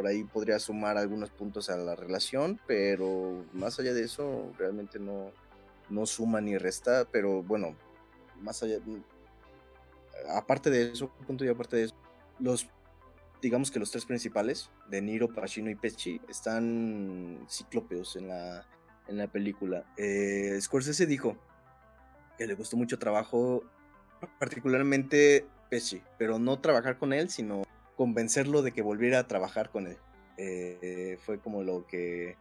Por ahí podría sumar algunos puntos a la relación, pero más allá de eso, realmente no, no suma ni resta. Pero bueno, más allá, aparte de eso, punto y aparte de eso, los digamos que los tres principales, De Niro, Pacino y Pesci, están ciclópeos en la, en la película. Eh, Scorsese dijo que le gustó mucho trabajo, particularmente Pesci, pero no trabajar con él, sino convencerlo de que volviera a trabajar con él. Eh, fue como lo que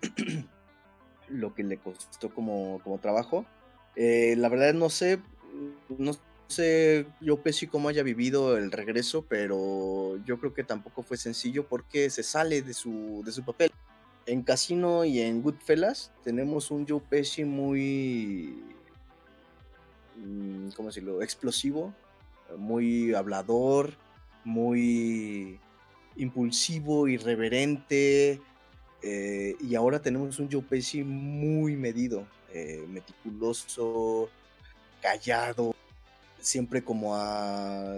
lo que le costó como, como trabajo. Eh, la verdad no sé, no sé yo Pesci cómo haya vivido el regreso, pero yo creo que tampoco fue sencillo porque se sale de su, de su papel. En Casino y en Goodfellas tenemos un Joe Pesci muy, mm, ¿cómo decirlo?, explosivo, muy hablador, muy impulsivo, irreverente, eh, y ahora tenemos un Joe Pesci muy medido, eh, meticuloso, callado, siempre como a,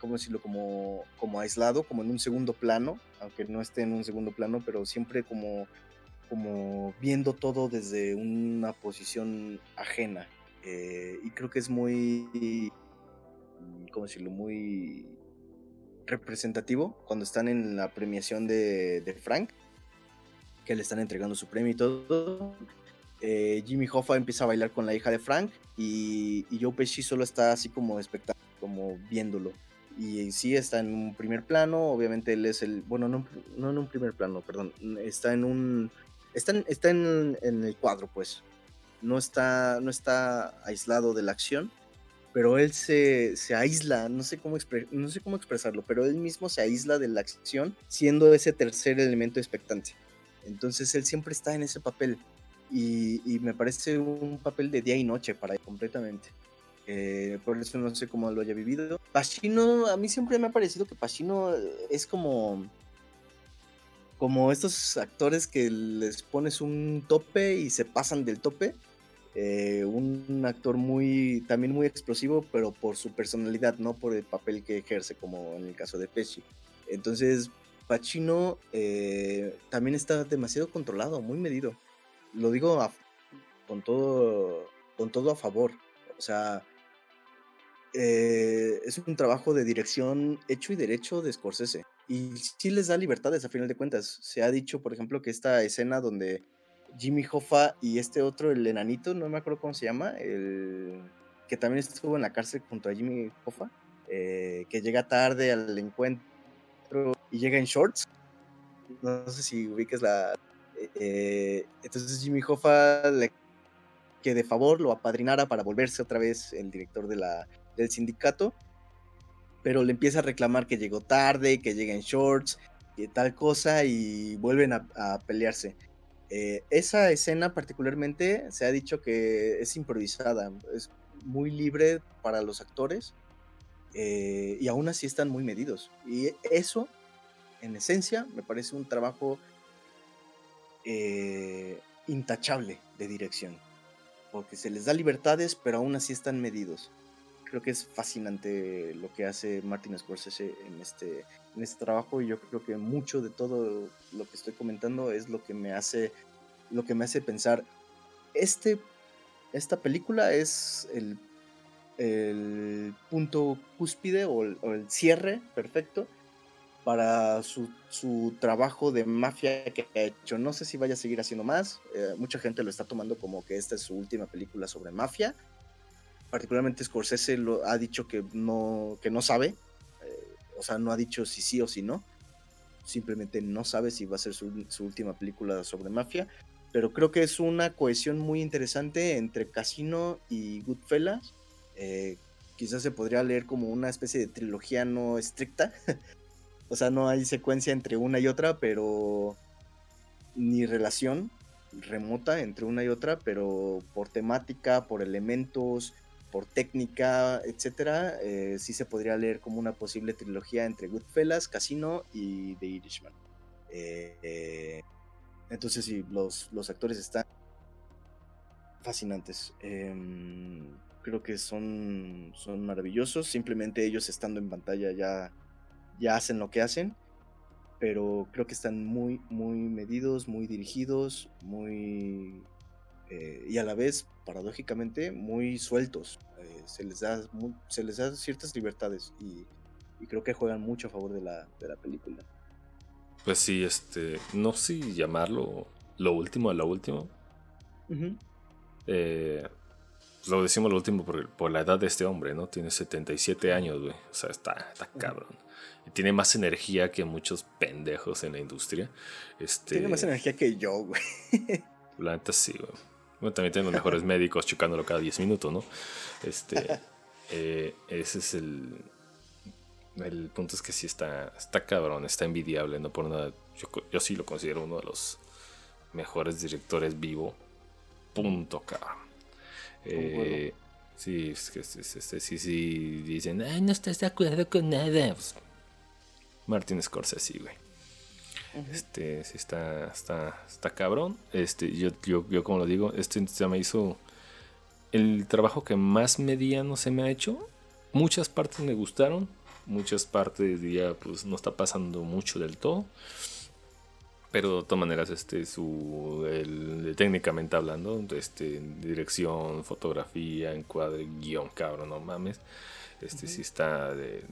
¿cómo decirlo? Como, como aislado, como en un segundo plano, aunque no esté en un segundo plano, pero siempre como, como viendo todo desde una posición ajena. Eh, y creo que es muy, ¿cómo decirlo? Muy representativo cuando están en la premiación de, Frank, que le están entregando su premio y todo. Eh, Jimmy Hoffa empieza a bailar con la hija de Frank y, Joe Pesci solo está así como espectáculo, como viéndolo. Y sí está en un primer plano, obviamente él es el, bueno, no, no en un primer plano, perdón, está en un, está en, está en, el cuadro pues, no está, no está aislado de la acción, pero él se, se aísla, no sé, cómo no sé cómo expresarlo, pero él mismo se aísla de la acción siendo ese tercer elemento expectante. Entonces él siempre está en ese papel y, me parece un papel de día y noche para él completamente. Eh, por eso no sé cómo lo haya vivido. Pacino, a mí siempre me ha parecido que Pacino es como como estos actores que les pones un tope y se pasan del tope. Eh, un actor muy también muy explosivo, pero por su personalidad, no por el papel que ejerce, como en el caso de Pesci. Entonces, Pacino eh, también está demasiado controlado, muy medido lo digo con, todo, con todo a favor. O sea, eh, es un trabajo de dirección hecho y derecho de Scorsese. Y sí les da libertades a final de cuentas. Se ha dicho, por ejemplo, que esta escena donde, Jimmy Hoffa y este otro, el enanito, no me acuerdo cómo se llama, el que también estuvo en la cárcel junto a Jimmy Hoffa, eh, que llega tarde al encuentro y llega en shorts. No sé si ubiques la... Eh, entonces Jimmy Hoffa le que de favor lo apadrinara para volverse otra vez el director de la, del sindicato, pero le empieza a reclamar que llegó tarde, que llega en shorts y tal cosa y vuelven a, pelearse. Eh, esa escena particularmente se ha dicho que es improvisada, es muy libre para los actores eh, y aún así están muy medidos. Y eso, en esencia, me parece un trabajo eh, intachable de dirección porque se les da libertades, pero aún así están medidos. Creo que es fascinante lo que hace Martin Scorsese en este, en este trabajo y yo creo que mucho de todo lo que estoy comentando es lo que me hace, lo que me hace pensar, este, esta película es el, el punto cúspide o el cierre perfecto para su, trabajo de mafia que ha hecho. No sé si vaya a seguir haciendo más. Eh, mucha gente lo está tomando como que esta es su última película sobre mafia. Particularmente Scorsese lo, ha dicho que no, que no sabe. O sea, no ha dicho si sí o si no. Simplemente no sabe si va a ser su, última película sobre mafia. Pero creo que es una cohesión muy interesante entre Casino y Goodfellas. Eh, quizás se podría leer como una especie de trilogía no estricta. O sea, no hay secuencia entre una y otra, pero ni relación remota entre una y otra, pero por temática, por elementos, por técnica, etcétera, eh, sí se podría leer como una posible trilogía entre Goodfellas, Casino y The Irishman. Eh, eh, entonces sí, los, los actores están fascinantes. Em, creo que son, son maravillosos. Simplemente ellos estando en pantalla ya ya hacen lo que hacen, pero creo que están muy, muy medidos, muy dirigidos, muy... Eh, y a la vez, paradójicamente, muy sueltos. Eh, se, les da, se les da ciertas libertades y, creo que juegan mucho a favor de la, de la película. Pues sí, este, no sé si llamarlo lo último a lo último. eh, lo decimos lo último por, por, la edad de este hombre, ¿no? Tiene 77 años, güey. O sea, está, está cabrón. Y tiene más energía que muchos pendejos en la industria. Este, tiene más energía que yo, güey. La neta sí, güey. Bueno, también tiene los mejores médicos chocándolo cada 10 minutos, ¿no? Este, eh, ese es el... El punto es que sí está, está cabrón, está envidiable, no por nada. Yo, yo sí lo considero uno de los mejores directores vivo. Punto, cabrón. Eh, sí, es que sí, sí, dicen, ay, no estás de acuerdo con nada. Pues, Martin Scorsese, güey. Este, sí está, está, está cabrón. Este, yo, yo, yo como lo digo, este ya me hizo el trabajo que más mediano se me ha hecho. Muchas partes me gustaron, muchas partes diría, pues no está pasando mucho del todo. Pero de todas maneras, este, su, el, técnicamente hablando, este, dirección, fotografía, encuadre, guion, cabrón, no mames. Este sí está de,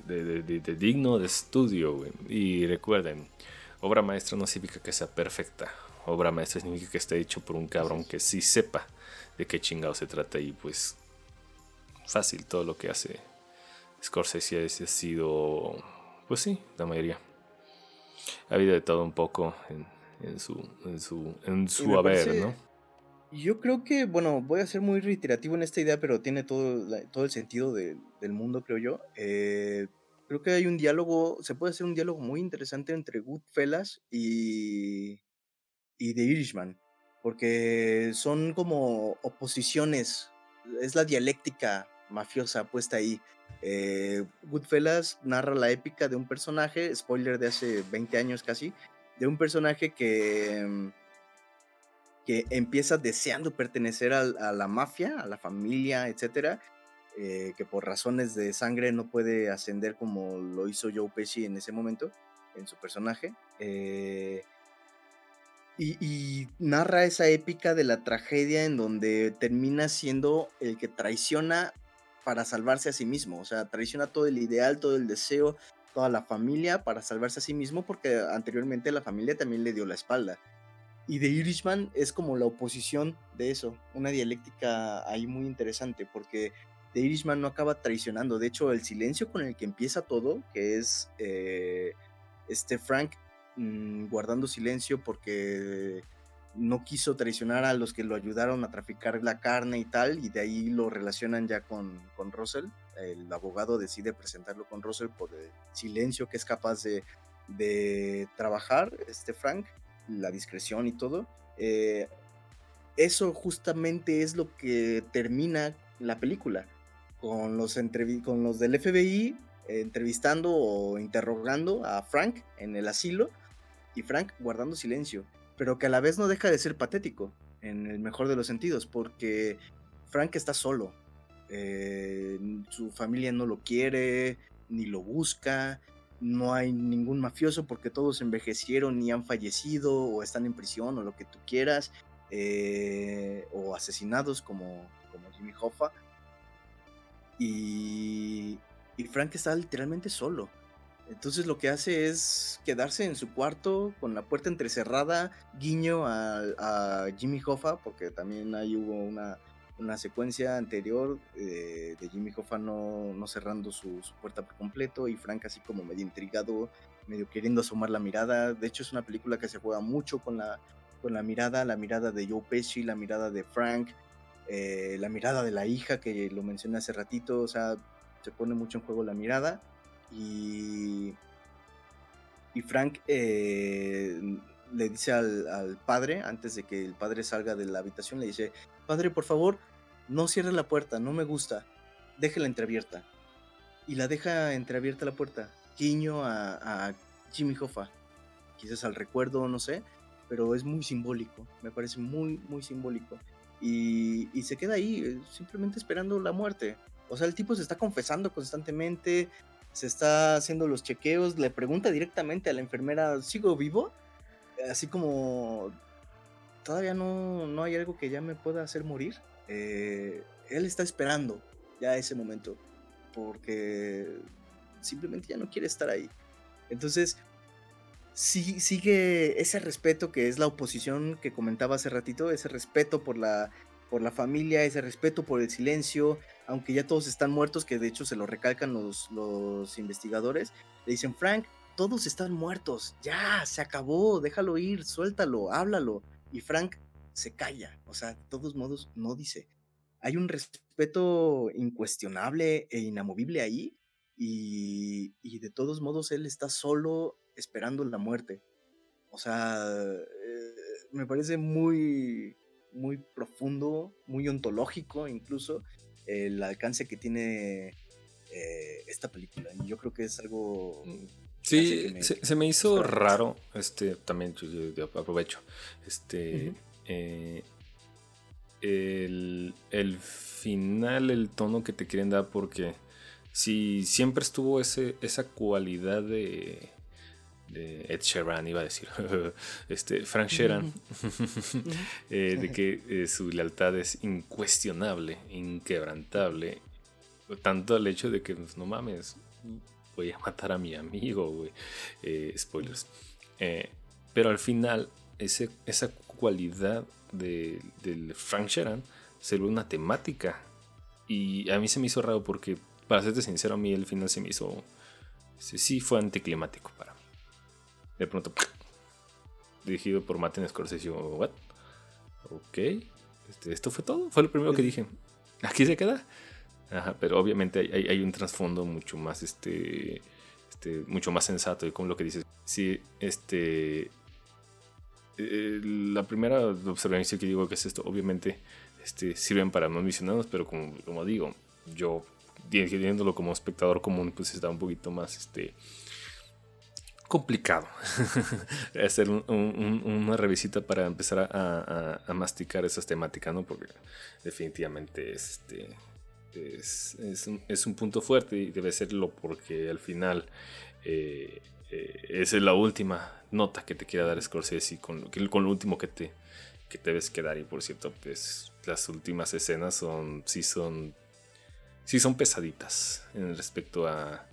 digno de estudio, Y recuerden, obra maestra no significa que sea perfecta. Obra maestra significa que esté hecho por un cabrón que sí sepa de qué chingado se trata y pues fácil todo lo que hace Scorsese ha sido, pues sí, la mayoría. Ha habido de todo un poco en, en su, en su, en su haber, ¿no? Yo creo que, bueno, voy a ser muy reiterativo en esta idea, pero tiene todo, todo el sentido del mundo, creo yo. Eh, creo que hay un diálogo, se puede hacer un diálogo muy interesante entre Goodfellas y, y The Irishman, porque son como oposiciones, es la dialéctica mafiosa puesta ahí. Eh, Goodfellas narra la épica de un personaje, spoiler de hace 20 años casi, de un personaje que que empieza deseando pertenecer a, la mafia, a la familia, etcétera, eh, que por razones de sangre no puede ascender como lo hizo Joe Pesci en ese momento, en su personaje. Eh, y, narra esa épica de la tragedia en donde termina siendo el que traiciona para salvarse a sí mismo, o sea, traiciona todo el ideal, todo el deseo, toda la familia para salvarse a sí mismo porque anteriormente la familia también le dio la espalda. Y The Irishman es como la oposición de eso, una dialéctica ahí muy interesante, porque The Irishman no acaba traicionando. De hecho, el silencio con el que empieza todo, que es eh, este Frank mm, guardando silencio porque no quiso traicionar a los que lo ayudaron a traficar la carne y tal, y de ahí lo relacionan ya con, con Russell. El abogado decide presentarlo con Russell por el silencio que es capaz de, de trabajar, este Frank la discreción y todo. Eh, eso justamente es lo que termina la película, con los, con los del FBI entrevistando o interrogando a Frank en el asilo y Frank guardando silencio, pero que a la vez no deja de ser patético, en el mejor de los sentidos, porque Frank está solo, eh, su familia no lo quiere, ni lo busca, no hay ningún mafioso porque todos envejecieron y han fallecido o están en prisión o lo que tú quieras, eh, o asesinados como, como Jimmy Hoffa. Y, Frank está literalmente solo. Entonces lo que hace es quedarse en su cuarto con la puerta entrecerrada, guiño a, Jimmy Hoffa, porque también ahí hubo una, una secuencia anterior eh, de Jimmy Hoffa no, cerrando su, puerta por completo y Frank así como medio intrigado, medio queriendo asomar la mirada. De hecho es una película que se juega mucho con la, con la mirada, la mirada de Joe Pesci, la mirada de Frank, eh, la mirada de la hija que lo mencioné hace ratito, o sea, se pone mucho en juego la mirada y, y Frank eh, le dice al, al, padre, antes de que el padre salga de la habitación, le dice, padre, por favor, no cierre la puerta, no me gusta, déjela entreabierta. Y la deja entreabierta la puerta, guiño a, a Jimmy Hoffa, quizás al recuerdo, no sé, pero es muy simbólico, me parece muy, muy simbólico. Y, se queda ahí, eh, simplemente esperando la muerte. O sea, el tipo se está confesando constantemente, se está haciendo los chequeos, le pregunta directamente a la enfermera, ¿sigo vivo? Así como, todavía no, no hay algo que ya me pueda hacer morir. Eh, él está esperando ya ese momento porque simplemente ya no quiere estar ahí. Entonces, sí, sigue ese respeto que es la oposición que comentaba hace ratito, ese respeto por la, por la familia, ese respeto por el silencio, aunque ya todos están muertos, que de hecho se lo recalcan los, los investigadores, le dicen, Frank, todos están muertos, ya, se acabó, déjalo ir, suéltalo, háblalo. Y Frank se calla, o sea, de todos modos no dice. Hay un respeto incuestionable e inamovible ahí y, y de todos modos él está solo esperando la muerte. O sea, eh, me parece muy, muy profundo, muy ontológico incluso el alcance que tiene eh, esta película. Y yo creo que es algo mm. Sí, se, me hizo raro, este, también yo, aprovecho, este, eh, el, final, el tono que te quieren dar, porque si siempre estuvo ese, esa cualidad de, Ed Sheeran, iba a decir, este, Frank Sheeran, eh, de que eh, su lealtad es incuestionable, inquebrantable, tanto al hecho de que, pues, no mames, voy a matar a mi amigo, güey. Eh, spoilers. Eh, pero al final, ese, esa cualidad de, del Frank Sheeran se ve una temática. Y a mí se me hizo raro porque, para serte sincero, a mí el final se me hizo. Sí, fue anticlimático para mí. De pronto, dirigido por Martin Scorsese, ¿what? Ok, este, esto fue todo. Fue lo primero que dije. Aquí se queda pero obviamente hay, un trasfondo mucho más, este, este, mucho más sensato y como lo que dices. Sí, este, eh, la primera observación que digo que es esto, obviamente, este, sirven para no misionados, pero como, como digo, yo viéndolo como espectador común, pues está un poquito más, este, complicado hacer una revisita para empezar a, a, masticar esas temáticas, ¿no? Porque definitivamente este, es, es, un, punto fuerte y debe serlo porque al final eh, eh, esa es la última nota que te quiera dar Scorsese con, con lo último que te, que te debes quedar. Y por cierto, pues las últimas escenas son, sí son, sí son pesaditas en respecto a,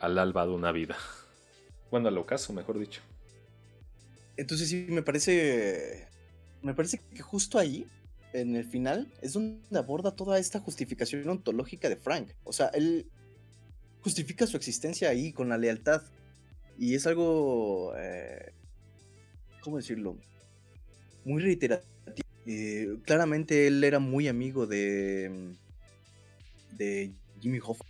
al alba de una vida. Bueno, al ocaso, mejor dicho. Entonces sí, me parece, me parece que justo ahí, en el final, es donde aborda toda esta justificación ontológica de Frank. O sea, él justifica su existencia ahí con la lealtad. Y es algo, eh, ¿cómo decirlo? Muy reiterativo. Eh, claramente él era muy amigo de, de Jimmy Hoffa.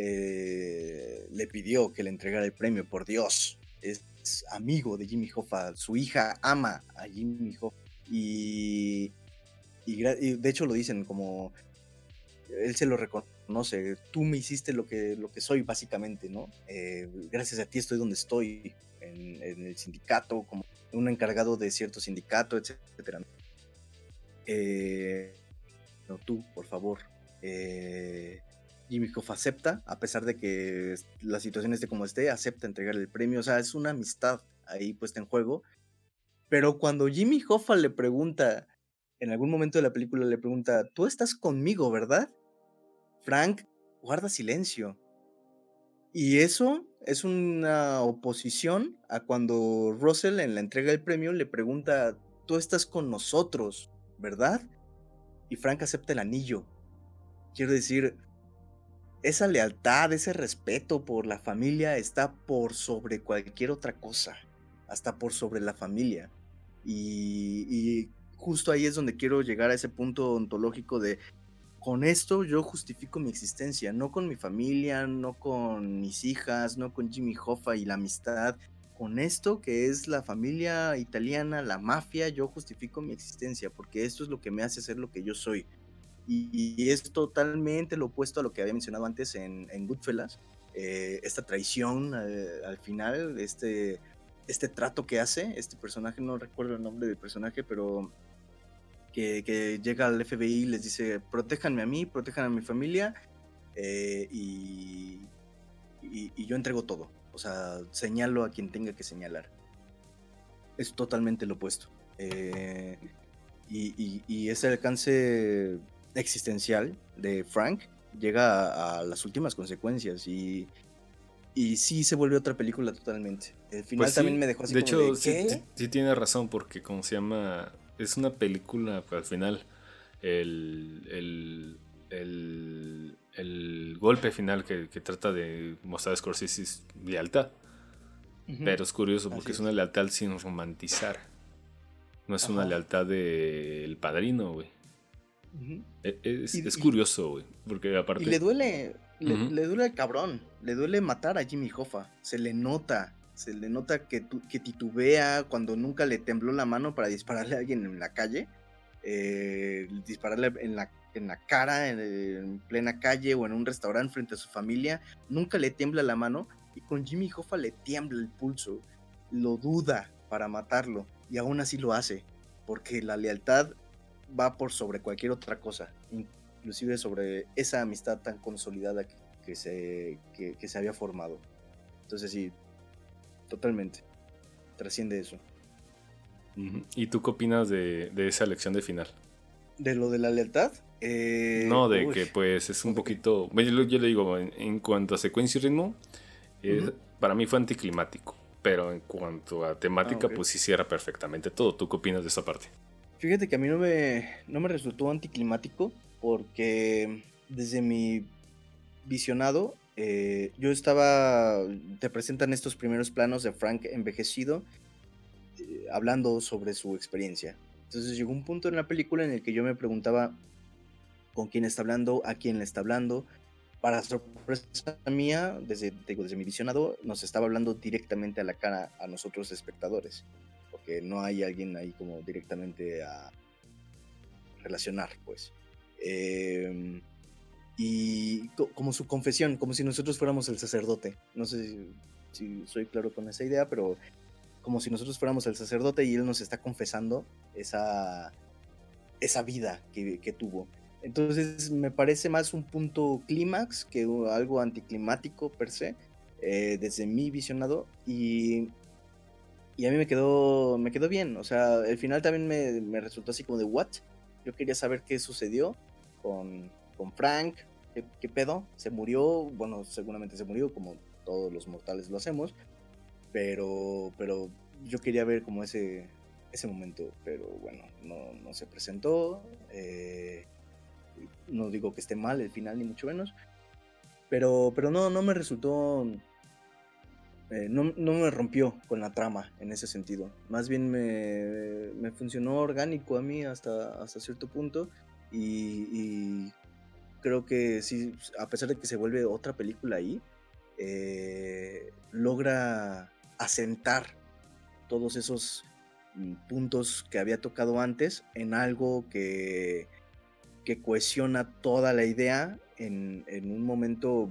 Eh, le pidió que le entregara el premio, por Dios. Es amigo de Jimmy Hoffa. Su hija ama a Jimmy Hoffa. Y, de hecho lo dicen como él se lo reconoce. Tú me hiciste lo que, lo que soy, básicamente, ¿no? Eh, gracias a ti estoy donde estoy, en, el sindicato, como un encargado de cierto sindicato, etcétera. Eh, no, tú, por favor. Eh, Jimmy Hoffa acepta, a pesar de que la situación esté como esté, acepta entregar el premio. O sea, es una amistad ahí puesta en juego. Pero cuando Jimmy Hoffa le pregunta, en algún momento de la película le pregunta, tú estás conmigo, ¿verdad? Frank guarda silencio. Y eso es una oposición a cuando Russell en la entrega del premio le pregunta, tú estás con nosotros, ¿verdad? Y Frank acepta el anillo. Quiero decir, esa lealtad, ese respeto por la familia está por sobre cualquier otra cosa, hasta por sobre la familia. Y, justo ahí es donde quiero llegar a ese punto ontológico de, con esto yo justifico mi existencia, no con mi familia, no con mis hijas, no con Jimmy Hoffa y la amistad. Con esto que es la familia italiana, la mafia, yo justifico mi existencia, porque esto es lo que me hace ser lo que yo soy y, es totalmente lo opuesto a lo que había mencionado antes en, Goodfellas. Eh, esta traición eh, al final, este, este trato que hace, este personaje, no recuerdo el nombre del personaje, pero que, llega al FBI y les dice, protéjanme a mí, protejan a mi familia eh, y, yo entrego todo. O sea, señalo a quien tenga que señalar. Es totalmente lo opuesto. y, ese alcance existencial de Frank llega a, las últimas consecuencias y, y sí se vuelve otra película totalmente. El final pues también me dejó así. De hecho, sí, tiene razón porque como se llama, es una película al final el, el, el, golpe final que, trata de mostrar a Scorsese es lealtad. Pero es curioso porque es. una lealtad sin romantizar. No es una lealtad del padrino, güey. E, es, curioso, güey. Porque aparte. Y le duele. Le, duele al cabrón. Le duele matar a Jimmy Hoffa. Se le nota. Se le nota que, que titubea cuando nunca le tembló la mano para dispararle a alguien en la calle. Eh, dispararle en la, en la cara, en, plena calle o en un restaurante frente a su familia. Nunca le tiembla la mano. Y con Jimmy Hoffa le tiembla el pulso. Lo duda para matarlo. Y aún así lo hace. Porque la lealtad va por sobre cualquier otra cosa, inclusive sobre esa amistad tan consolidada que, se, que, se había formado. Entonces sí, totalmente, trasciende eso. ¿Y tú qué opinas de, esa elección de final? ¿De lo de la lealtad? Eh, no, de que pues es un poquito... Yo, yo, le digo, en, cuanto a secuencia y ritmo, para mí fue anticlimático. Pero en cuanto a temática, ah, pues sí cierra perfectamente todo. ¿Tú qué opinas de esa parte? Fíjate que a mí no me, no me resultó anticlimático porque desde mi visionado, eh, yo estaba, te presentan estos primeros planos de Frank envejecido, eh, hablando sobre su experiencia. Entonces llegó un punto en la película en el que yo me preguntaba con quién está hablando, a quién le está hablando. Para sorpresa mía, desde, desde mi visionado, nos estaba hablando directamente a la cara a nosotros espectadores no hay alguien ahí como directamente a relacionar, pues. Em, y como su confesión, como si nosotros fuéramos el sacerdote. No sé si, soy claro con esa idea, pero como si nosotros fuéramos el sacerdote y él nos está confesando esa, esa vida que, tuvo. Entonces me parece más un punto clímax que algo anticlimático per se, eh, desde mi visionado. Y y a mí me quedó, me quedó bien. O sea, el final también me, resultó así como de, ¿what? Yo quería saber qué sucedió con, con Frank, ¿Qué, pedo, se murió, bueno, seguramente se murió como todos los mortales lo hacemos, pero, pero yo quería ver como ese, ese momento, pero bueno, no, no se presentó. Eh, no digo que esté mal el final, ni mucho menos. Pero, pero no, no me resultó. Eh, no, no, me rompió con la trama en ese sentido. Más bien me, me funcionó orgánico a mí hasta, hasta cierto punto. Y, creo que sí, a pesar de que se vuelve otra película ahí, eh, logra asentar todos esos mm, puntos que había tocado antes en algo que, que cohesiona toda la idea en, un momento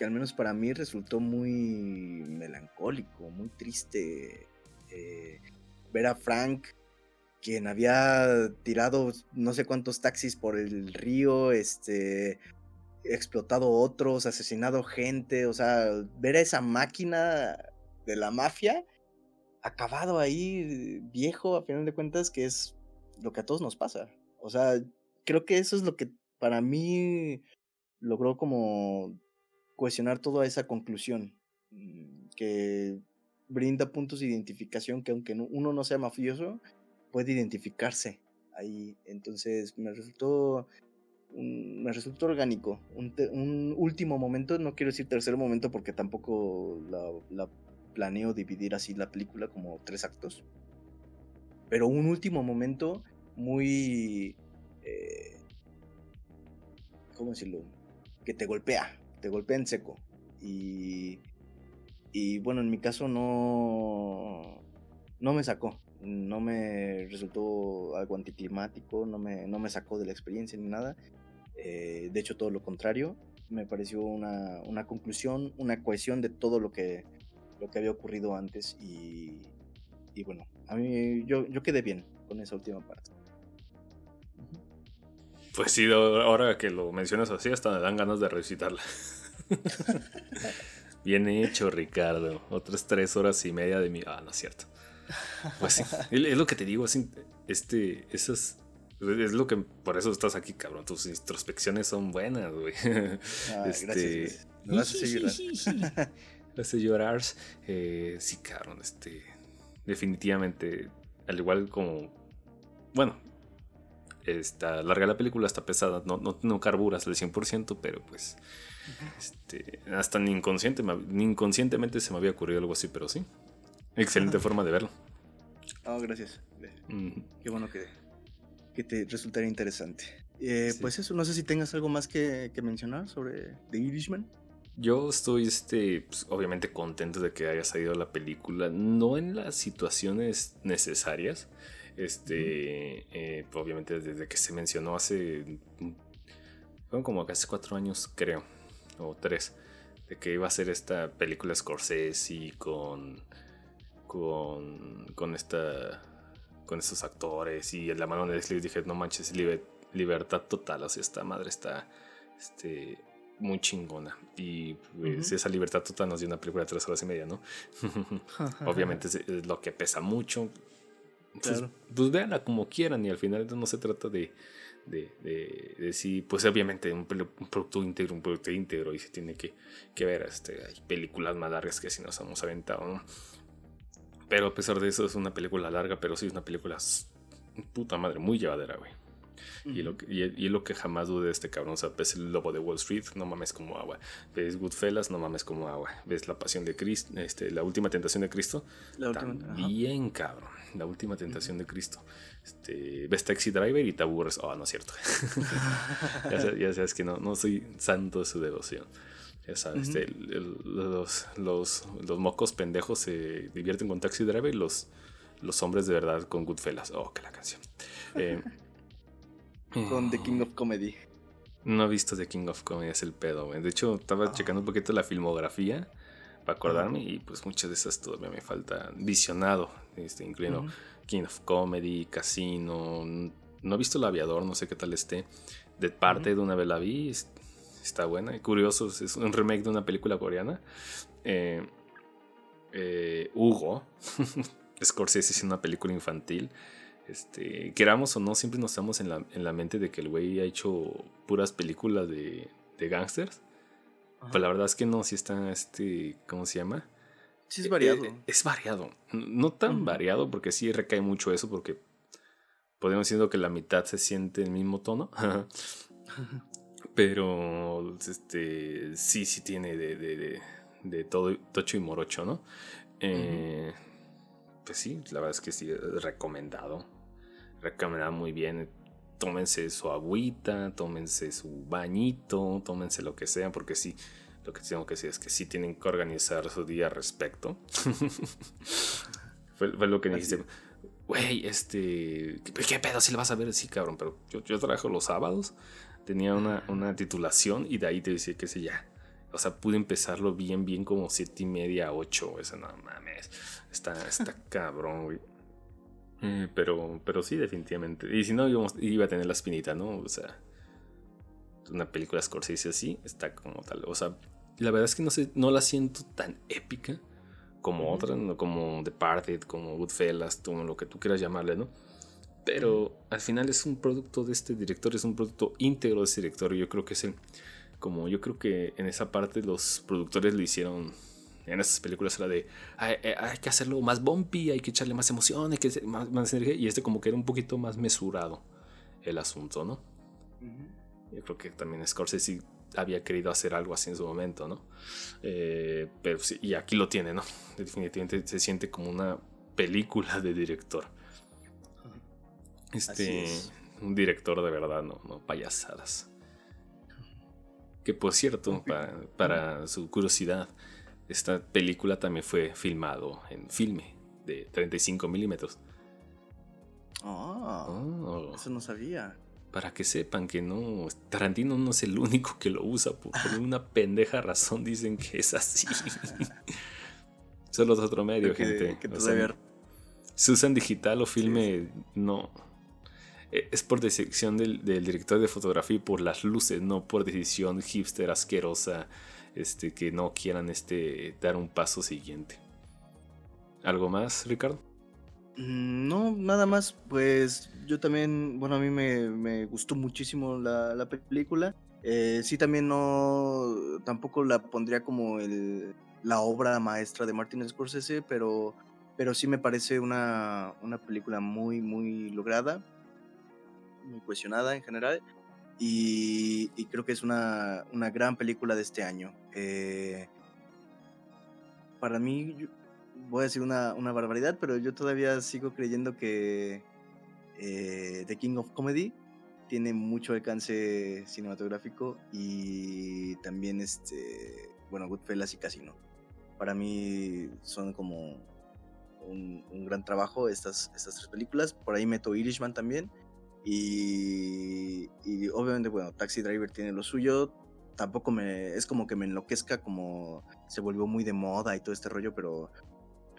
que al menos para mí resultó muy melancólico, muy triste. Eh, ver a Frank, quien había tirado no sé cuántos taxis por el río, este, explotado otros, asesinado gente, o sea, ver a esa máquina de la mafia acabado ahí, viejo, a final de cuentas, que es lo que a todos nos pasa. O sea, creo que eso es lo que para mí logró como cohesionar toda esa conclusión, mm, que brinda puntos de identificación que aunque uno no sea mafioso, puede identificarse ahí. Entonces me resultó, me resultó orgánico. Un, último momento, no quiero decir tercer momento porque tampoco la, planeo dividir así la película como tres actos. Pero un último momento muy... Eh, ¿Cómo decirlo? Que te golpea, te golpea en seco. Y, y bueno, en mi caso no, no me sacó no me resultó algo anticlimático, no me, no me sacó de la experiencia ni nada. Eh, de hecho, todo lo contrario, me pareció una, una, conclusión, una cohesión de todo lo que, lo que había ocurrido antes y, y bueno, a mí yo, yo quedé bien con esa última parte. Pues sí, ahora que lo mencionas así, hasta me dan ganas de revisitarla. Bien hecho, Ricardo. Otras tres horas y media de mi. Ah, no es cierto. Pues sí, es lo que te digo, este, esas, es lo que, por eso estás aquí, cabrón, tus introspecciones son buenas, güey. Ah, este, gracias, llorar. hace llorar. Eh, sí, cabrón, este, definitivamente, al igual como, bueno, está larga la película, está pesada, no, no, no carburas al 100%, pero pues, este, hasta ni, inconsciente, ni inconscientemente se me había ocurrido algo así, pero sí. Excelente forma de verlo. Oh, gracias. Qué bueno que, que te resultaría interesante. Eh, pues eso, no sé si tengas algo más que, mencionar sobre The Irishman. Yo estoy, este, pues, obviamente contento de que haya salido la película, no en las situaciones necesarias, este, eh, obviamente desde que se mencionó hace, fueron como casi cuatro años, creo, o tres, de que iba a ser esta película Scorsese con con, con esta con estos actores y la mano de Leslie dije, no manches, libertad total, o sea, esta madre está este, muy chingona. Y pues, esa libertad total nos dio una película de tres horas y media, ¿no? Obviamente es, lo que pesa mucho. Pues, pues véanla como quieran y al final no se trata de, de, de, si, pues obviamente un, producto íntegro, un producto íntegro y se tiene que, que ver, este, hay películas más largas que si nos hemos aventado, ¿no? Pero a pesar de eso es una película larga, pero sí es una película puta madre, muy llevadera, güey. Y, lo que, y, lo que jamás dude de este cabrón. O sea, ves el lobo de Wall Street, no mames como agua. Ves Goodfellas, no mames como agua. Ves la pasión de Cristo, este, la última tentación de Cristo. La última, también, cabrón. La última tentación de Cristo. Este, ves Taxi Driver y te aburres. Oh, no es cierto. ya, sabes, que no, no soy santo de su devoción. Este, los, los, los, mocos pendejos se divierten con Taxi Driver y los, los hombres de verdad con Goodfellas. Oh, que la canción. Eh, con The King of Comedy. No he visto The King of Comedy, es el pedo, De hecho, estaba ah. checando un poquito la filmografía para acordarme y pues muchas de esas todavía me falta visionado, este, incluyendo King of Comedy, Casino. No he visto El Aviador, no sé qué tal esté. De parte de una vez la vi, está buena. Curioso, es un remake de una película coreana. Eh, eh, Hugo, Scorsese es una película infantil. Este, queramos o no, siempre nos estamos en la, en la mente de que el güey ha hecho puras películas de, de gangsters. Pero la verdad es que no, si está este, ¿cómo se llama? Sí, es variado. es variado. No tan variado, porque sí recae mucho eso, porque podemos decir que la mitad se siente el mismo tono. Pero este sí, sí tiene de, de, de, todo tocho y morocho, ¿no? Eh, pues sí, la verdad es que sí, recomendado. Recomendado muy bien. Tómense su agüita, tómense su bañito, tómense lo que sea, porque sí, lo que tengo que decir es que sí tienen que organizar su día al respecto. fue, lo que me dijiste güey, este, ¿qué, pedo si lo vas a ver? Sí, cabrón, pero yo, yo trabajo los sábados, tenía una, una titulación y de ahí te decía que sé ya. O sea, pude empezarlo bien, bien como siete y media, ocho. Eso no mames. Está, está cabrón, güey. Eh, pero, pero sí, definitivamente. Y si no, iba a tener la espinita, ¿no? O sea, una película Scorsese así está como tal. O sea, la verdad es que no, sé, no la siento tan épica como otras, ¿no? como Departed, como Goodfellas, como lo que tú quieras llamarle, ¿no? Pero al final es un producto de este director, es un producto íntegro de este director. Yo creo que es el, como yo creo que en esa parte los productores lo hicieron en esas películas era de hay, que hacerlo más bumpy, hay que echarle más emoción, hay que más, más energía. Y este como que era un poquito más mesurado el asunto, ¿no? Yo creo que también Scorsese había querido hacer algo así en su momento, ¿no? Eh, pero sí, y aquí lo tiene, ¿no? Definitivamente se siente como una película de director. Este, un director de verdad, no, no payasadas. Que por cierto, para, su curiosidad, esta película también fue filmado en filme de 35 milímetros. Ah, oh, eso no sabía para que sepan que no, Tarantino no es el único que lo usa, por, una pendeja razón dicen que es así. Solo es otro medio, gente. si usan digital o filme, no. E, es por decisión del, director de fotografía y por las luces, no por decisión hipster asquerosa este, que no quieran este, dar un paso siguiente. ¿Algo más, Ricardo? Mm, no, nada más, pues yo también, bueno, a mí me, gustó muchísimo la, película. Eh, sí, también no, tampoco la pondría como el, la obra maestra de Martin Scorsese, pero, pero sí me parece una, película muy, muy lograda, muy cuestionada en general, y, creo que es una, gran película de este año. Eh, para mí, voy a decir una, barbaridad, pero yo todavía sigo creyendo que eh, The King of Comedy tiene mucho alcance cinematográfico y también este, bueno, Goodfellas y Casino. Para mí son como un, gran trabajo estas, estas tres películas. Por ahí meto Irishman también. Y, y, obviamente, bueno, Taxi Driver tiene lo suyo. Tampoco me. Es como que me enloquezca, como se volvió muy de moda y todo este rollo, pero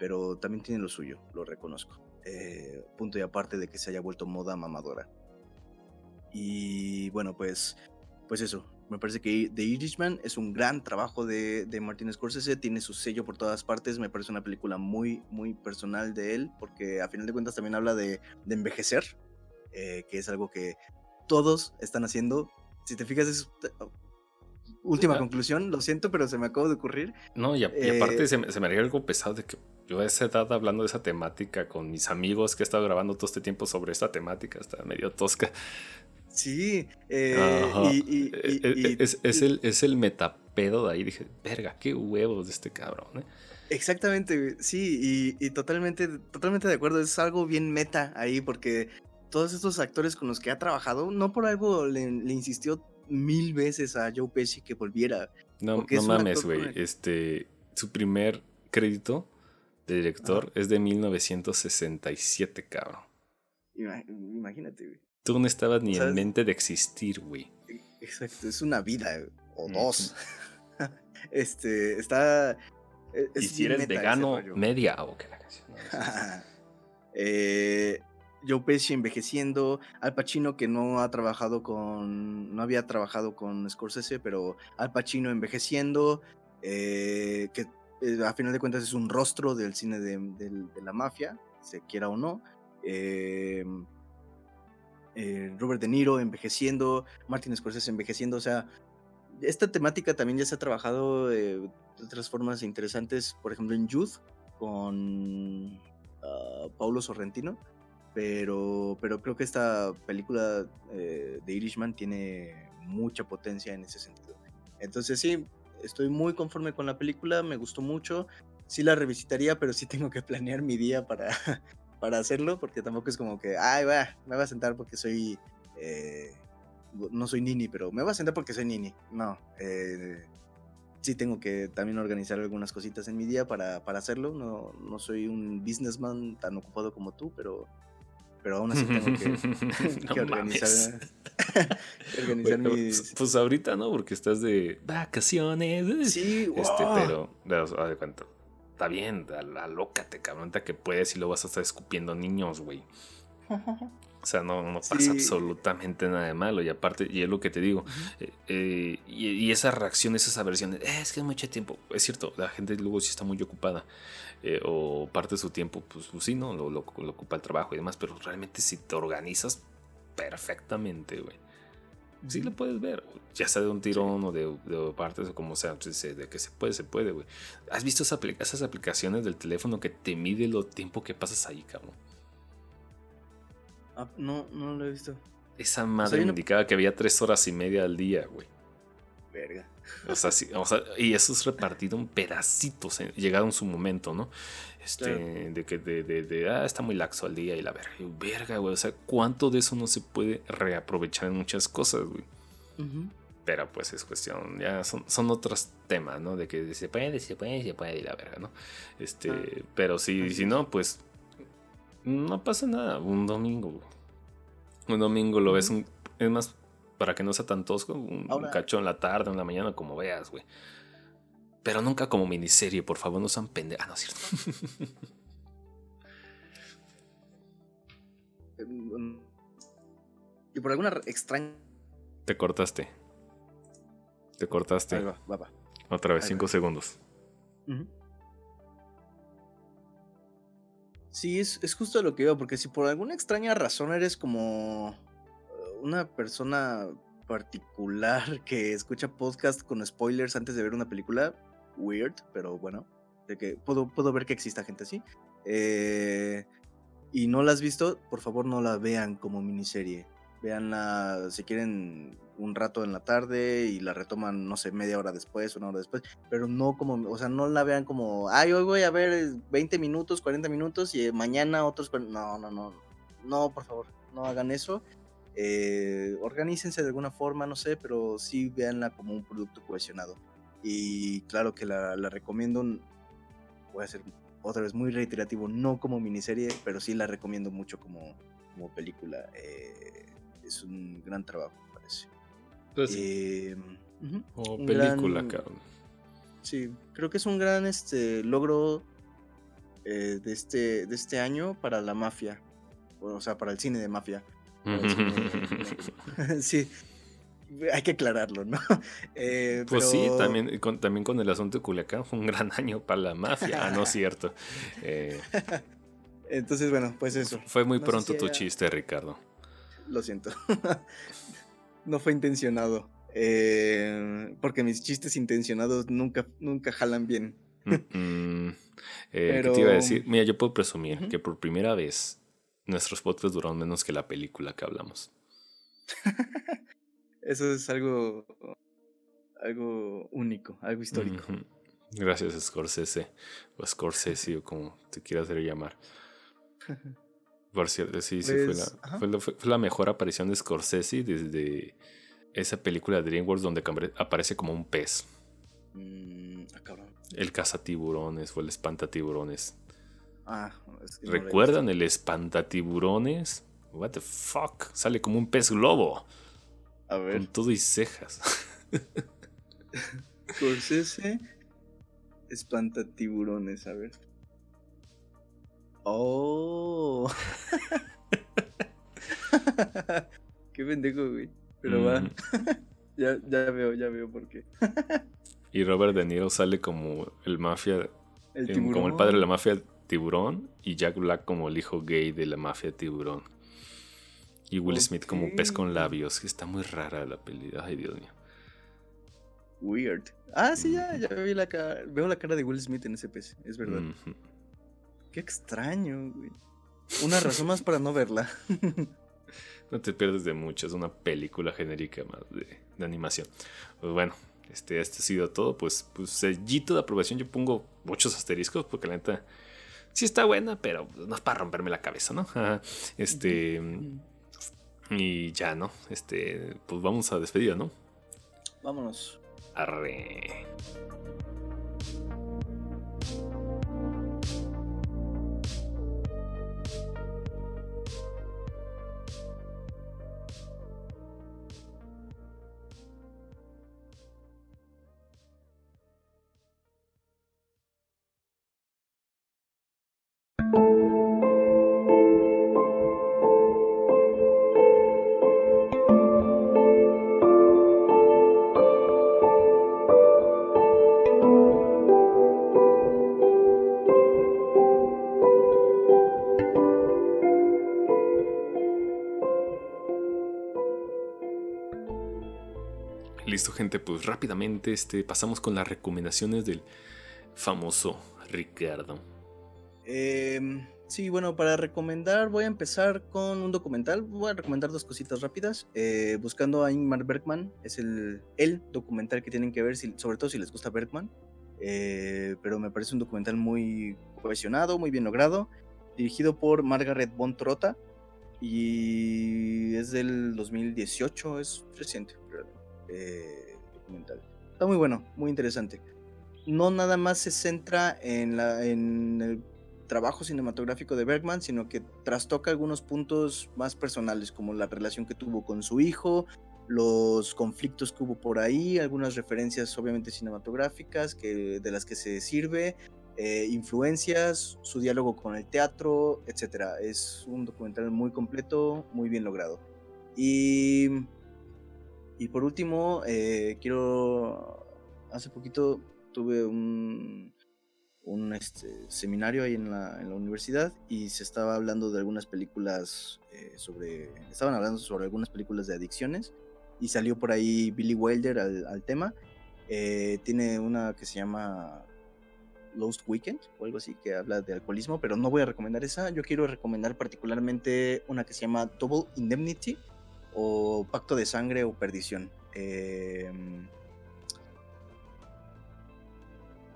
pero también tiene lo suyo, lo reconozco. Eh, punto y aparte de que se haya vuelto moda mamadora. Y bueno, pues, pues eso. Me parece que The Irishman es un gran trabajo de, de Martin Scorsese, tiene su sello por todas partes, me parece una película muy, muy personal de él, porque a final de cuentas también habla de, de envejecer, eh, que es algo que todos están haciendo. Si te fijas, es última conclusión, lo siento, pero se me acaba de ocurrir. No, y, aparte eh, se, me haría algo pesado de que yo a esa edad hablando de esa temática con mis amigos que he estado grabando todo este tiempo sobre esta temática, está medio tosca. Sí, y, es, el, es el metapedo de ahí. Dije, verga, qué huevos de este cabrón. ¿eh? Exactamente, sí, y, totalmente, totalmente de acuerdo. Es algo bien meta ahí, porque todos estos actores con los que ha trabajado, no por algo le, le insistió mil veces a Joe Pesci que volviera. No, no mames, güey. Este, su primer crédito de director es de 1967, cabrón. Imagínate, güey. Tú no estabas ni en mente de existir, güey. Exacto, es una vida, o dos. este, está... E, y si eres vegano, media o qué la canción. eh, Joe Pesci envejeciendo, Al Pacino que no ha trabajado con, no había trabajado con Scorsese, pero Al Pacino envejeciendo, eh, que eh, a final de cuentas es un rostro del cine de, la mafia, se quiera o no. Eh, Robert De Niro envejeciendo, Martin Scorsese envejeciendo, o sea, esta temática también ya se ha trabajado de otras formas interesantes, por ejemplo en Youth con uh, Paulo Sorrentino, pero, pero creo que esta película eh, de Irishman tiene mucha potencia en ese sentido. Entonces sí, estoy muy conforme con la película, me gustó mucho, sí la revisitaría, pero sí tengo que planear mi día para, para hacerlo, porque tampoco es como que, ay, va, me voy a sentar porque soy... Eh, no soy nini, pero me voy a sentar porque soy nini. No, eh, sí tengo que también organizar algunas cositas en mi día para, para hacerlo. No, no soy un businessman tan ocupado como tú, pero, pero aún así tengo que, organizar, organizar mis... Pues ahorita no, porque estás de vacaciones. Sí, este, pero haz de cuenta. Está bien, alócate, cabrón, que puedes y lo vas a estar escupiendo niños, güey. O sea, no, no pasa absolutamente nada de malo. Y aparte, y es lo que te digo, eh, eh, y, esa reacción, esas aversiones, eh, es que es mucho tiempo. Es cierto, la gente luego sí está muy ocupada. o parte de su tiempo, pues, pues sí, ¿no? Lo, lo, ocupa el trabajo y demás. Pero realmente si te organizas perfectamente, güey. Sí lo puedes ver, ya sea de un tirón o de, de, partes o como sea, de que se puede, se puede, güey. ¿Has visto esas, esas aplicaciones del teléfono que te mide lo tiempo que pasas ahí, cabrón? Ah, no, no lo he visto. Esa madre indicaba que había tres horas y media al día, güey. Verga. O sea, sí, o sea, y eso es repartido en pedacitos, en, llegado en su momento, ¿no? Este, de que de, de, de, ah, está muy laxo al día y la verga. verga, güey. O sea, ¿cuánto de eso no se puede reaprovechar en muchas cosas, güey? Pero pues es cuestión, ya son, son otros temas, ¿no? De que se puede, se puede, se puede y la verga, ¿no? Este, ah. pero si, si no, pues no pasa nada, un domingo. Un domingo lo ves, un, es más, para que no sea tan tosco, un, cacho en la tarde, en la mañana, como veas, güey. Pero nunca como miniserie, por favor, no sean pendejos. Ah, no es cierto. y por alguna extraña. Te cortaste. Te cortaste. va, va, Otra vez, cinco segundos. Sí, es, es justo lo que veo, porque si por alguna extraña razón eres como eh, una persona particular que escucha podcast con spoilers antes de ver una película, weird, pero bueno, de que puedo, puedo ver que exista gente así. Eh, y no la has visto, por favor no la vean como miniserie. Veanla si quieren un rato en la tarde y la retoman, no sé, media hora después, una hora después, pero no como, o sea, no la vean como, ay, hoy voy a ver 20 minutos, 40 minutos y mañana otros, no, no, no, no, por favor, no hagan eso. Eh, organícense de alguna forma, no sé, pero sí veanla como un producto cohesionado. Y claro que la, recomiendo, voy a ser otra vez muy reiterativo, no como miniserie, pero sí la recomiendo mucho como, como película. Eh, es un gran trabajo, parece. Pues eh, o película, cabrón. Sí, creo que es un gran este logro eh, de, este, de este año para la mafia. O sea, para el cine de mafia. sí, hay que aclararlo, ¿no? Eh, pues sí, también con, también con el asunto de Culiacán fue un gran año para la mafia. ah, no es cierto. Entonces, bueno, pues eso. Fue muy pronto tu chiste, Ricardo. Lo siento no fue intencionado. Eh, porque mis chistes intencionados nunca, nunca jalan bien. Eh, ¿Qué te iba a decir? Mira, yo puedo presumir que por primera vez nuestros podcasts duraron menos que la película que hablamos. Eso es algo, algo único, algo histórico. Gracias, Scorsese, o Scorsese, o como te quieras llamar. Por cierto, sí, sí, fue la, fue, la, mejor aparición de Scorsese desde esa película de DreamWorks donde aparece como un pez. Mm, ah, el cazatiburones o el espantatiburones. Ah, ¿Recuerdan el espantatiburones? What the fuck? Sale como un pez globo. A ver. Con todo y cejas. Scorsese, espantatiburones, a ver. Oh. qué pendejo, güey. Pero va. ya, ya veo, ya veo por qué. y Robert De Niro sale como el mafia. como el padre de la mafia tiburón. Y Jack Black como el hijo gay de la mafia tiburón. Y Will Smith como pez con labios. Que está muy rara la peli. Ay, Dios mío. Weird. Ah, sí, ya, ya vi la cara. Veo la cara de Will Smith en ese pez, es verdad. Qué extraño, güey. Una razón más para no verla. no te pierdes de mucho, es una película genérica más de, animación. Pues bueno, este, este ha sido todo. Pues, pues sellito de aprobación. Yo pongo muchos asteriscos porque la neta sí está buena, pero no es para romperme la cabeza, ¿no? Este. Y ya, ¿no? Este. Pues vamos a despedir, ¿no? Vámonos. Arre. Gente, pues rápidamente este, pasamos con las recomendaciones del famoso Ricardo. Em, sí, bueno, para recomendar voy a empezar con un documental. Voy a recomendar dos cositas rápidas. Eh, buscando a Ingmar Bergman, es el, el documental que tienen que ver, sobre todo si les gusta Bergman. Eh, pero me parece un documental muy cohesionado, muy bien logrado, dirigido por Margaret von Trotta y es del 2018, es reciente. Eh, documental. Está muy bueno, muy interesante. No nada más se centra en, la, en el trabajo cinematográfico de Bergman, sino que trastoca algunos puntos más personales, como la relación que tuvo con su hijo, los conflictos que hubo por ahí, algunas referencias obviamente cinematográficas que, de las que se sirve, eh, influencias, su diálogo con el teatro, etc. Es un documental muy completo, muy bien logrado. Y y por último, eh, quiero. Hace poquito tuve un, un este, seminario ahí en la, en la, universidad y se estaba hablando de algunas películas eh, sobre. Estaban hablando sobre algunas películas de adicciones y salió por ahí Billy Wilder al, tema. Eh, tiene una que se llama Lost Weekend o algo así que habla de alcoholismo, pero no voy a recomendar esa. Yo quiero recomendar particularmente una que se llama Double Indemnity o Pacto de Sangre o Perdición. Em,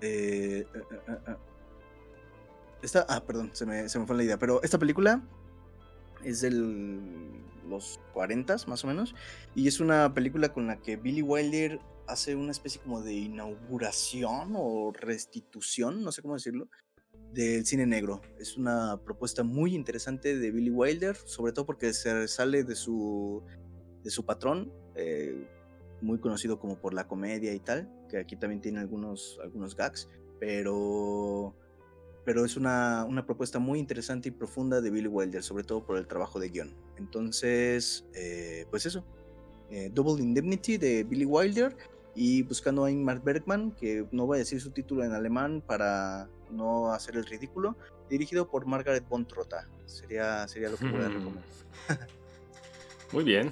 eh, eh, eh, esta, ah, perdón, se me, se me, fue la idea, pero esta película es de los 40 más o menos, y es una película con la que Billy Wilder hace una especie como de inauguración o restitución, no sé cómo decirlo, del cine negro. Es una propuesta muy interesante de Billy Wilder, sobre todo porque se sale de su, de su patrón, eh, muy conocido como por la comedia y tal, que aquí también tiene algunos, algunos gags, pero, pero es una, una propuesta muy interesante y profunda de Billy Wilder, sobre todo por el trabajo de guion. Entonces, eh, pues eso, eh, Double Indemnity de Billy Wilder y buscando a Ingmar Bergman, que no voy a decir su título en alemán para no hacer el ridículo, dirigido por Margaret von Trotta. Sería, sería lo que voy a recomendar. muy bien.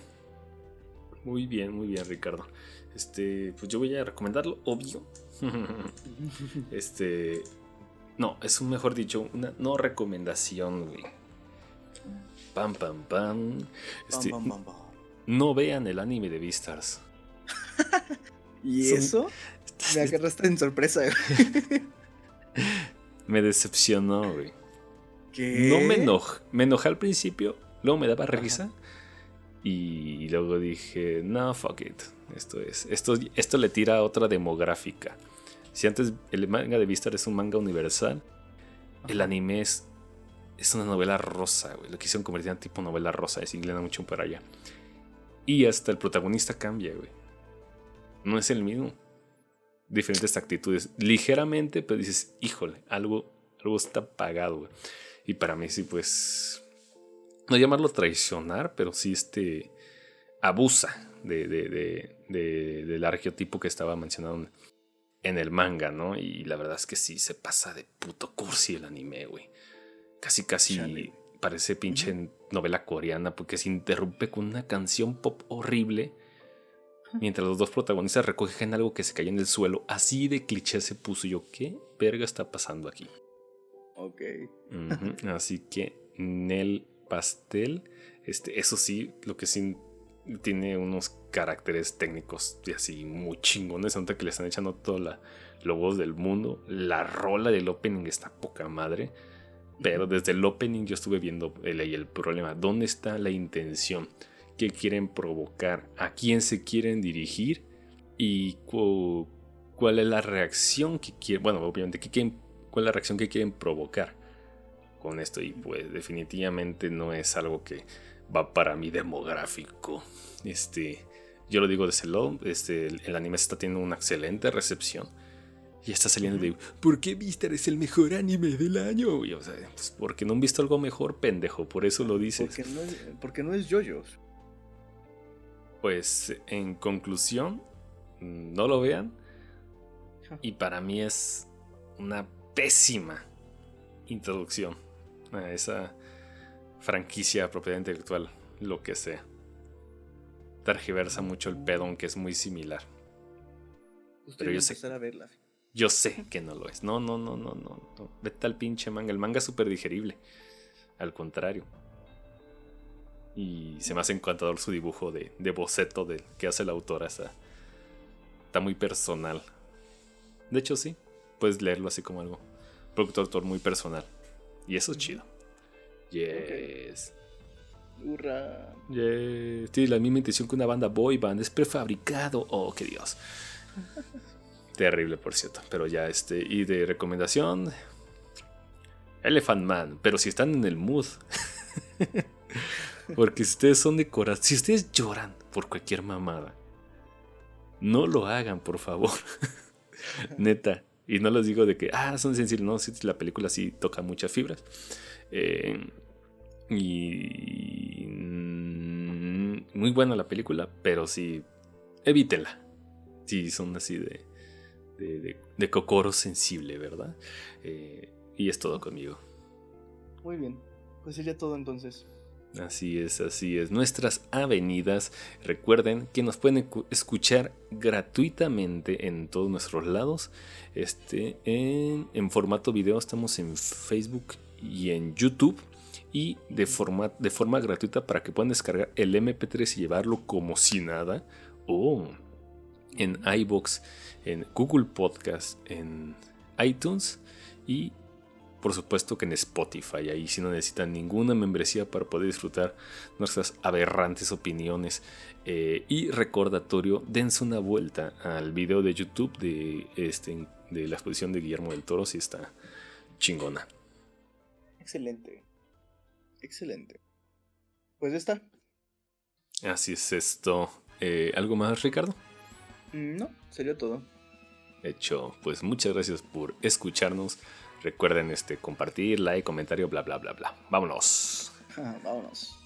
Muy bien, muy bien, Ricardo. Este, pues yo voy a recomendarlo, obvio. este, no, es un mejor dicho, una no recomendación, güey. Pam, pam, pam. Este, no vean el anime de Beastars. ¿Y eso? Me agarraste en sorpresa, güey. Me decepcionó, güey. ¿Qué? No me enojé. Me enojé al principio, luego me daba risa. Y luego dije, no, fuck it. Esto es. Esto, esto le tira a otra demográfica. Si antes el manga de Vistar es un manga universal, el anime es, es una novela rosa, güey. Lo quisieron convertir en tipo novela rosa, es inclina mucho para allá. Y hasta el protagonista cambia, güey. No es el mismo diferentes actitudes. Ligeramente, pero dices, híjole, algo, algo está apagado. Y para mí sí, pues, no llamarlo traicionar, pero sí este, abusa de, del arqueotipo que estaba mencionado en el manga, ¿no? Y la verdad es que sí, se pasa de puto cursi el anime, güey. Casi, casi parece pinche novela coreana porque se interrumpe con una canción pop horrible Mientras los dos protagonistas recogen algo que se cayó en el suelo, así de cliché se puso yo, ¿qué verga está pasando aquí? Ok. Así que Nel Pastel, este, eso sí, lo que sí tiene unos caracteres técnicos y así muy chingones. Nota que le están echando toda la, los del mundo. La rola del opening está poca madre. Pero desde el opening yo estuve viendo el, el problema. ¿Dónde está la intención? ¿Qué quieren provocar? ¿A quién se quieren dirigir? ¿Y cuál es la reacción que quieren? Bueno, obviamente, ¿cuál es la reacción que quieren provocar con esto? Y pues definitivamente no es algo que va para mi demográfico. Este, yo lo digo de ese lado, este, el, anime está teniendo una excelente recepción. Y está saliendo de, ¿por qué Vistar es el mejor anime del año? o sea, pues porque no han visto algo mejor, pendejo, por eso lo dices. Porque no es, porque no es yoyos. Pues en conclusión, no lo vean. Y para mí es una pésima introducción a esa franquicia, propiedad intelectual, lo que sea. Targiversa mucho el pedo, aunque es muy similar. Pero yo sé, yo sé que no lo es. No, no, no, no, no. no. Vete al pinche manga. El manga es súper digerible. Al contrario. Y se me hace encantador su dibujo de, boceto de, que hace la autora. Está, está muy personal. De hecho, sí. Puedes leerlo así como algo. Productor autor muy personal. Y eso es chido. Yes. Hurra. Yes. Tiene la misma intención que una banda boy band. Es prefabricado. Oh, qué Dios. Terrible, por cierto. Pero ya este. Y de recomendación. Elephant Man. Pero si están en el mood. Porque si ustedes son de corazón. Si ustedes lloran por cualquier mamada. No lo hagan, por favor. Neta. Y no les digo de que, ah, son sensibles. No, si la película sí toca muchas fibras. Eh, y mm, muy buena la película, pero sí, evítenla. Si son así de, de, de, cocoro sensible, ¿verdad? Eh, y es todo conmigo. Muy bien, pues sería todo entonces. Así es, así es. Nuestras avenidas, recuerden que nos pueden escuchar gratuitamente en todos nuestros lados. Este, en, formato video estamos en Facebook y en YouTube y de forma, de forma gratuita para que puedan descargar el MP3 y llevarlo como si nada. O en iBox, en Google Podcast, en iTunes y por supuesto que en Spotify. Ahí si no necesitan ninguna membresía para poder disfrutar nuestras aberrantes opiniones. Eh, y recordatorio, dense una vuelta al video de YouTube de, este, de la exposición de Guillermo del Toro, si está chingona. Excelente. Excelente. Pues ya está. Así es esto. Eh, ¿Algo más, Ricardo? Mm, no, sería todo. Hecho, pues muchas gracias por escucharnos. Recuerden este, compartir, like, comentario, bla, bla, bla, bla. Vámonos. Vámonos.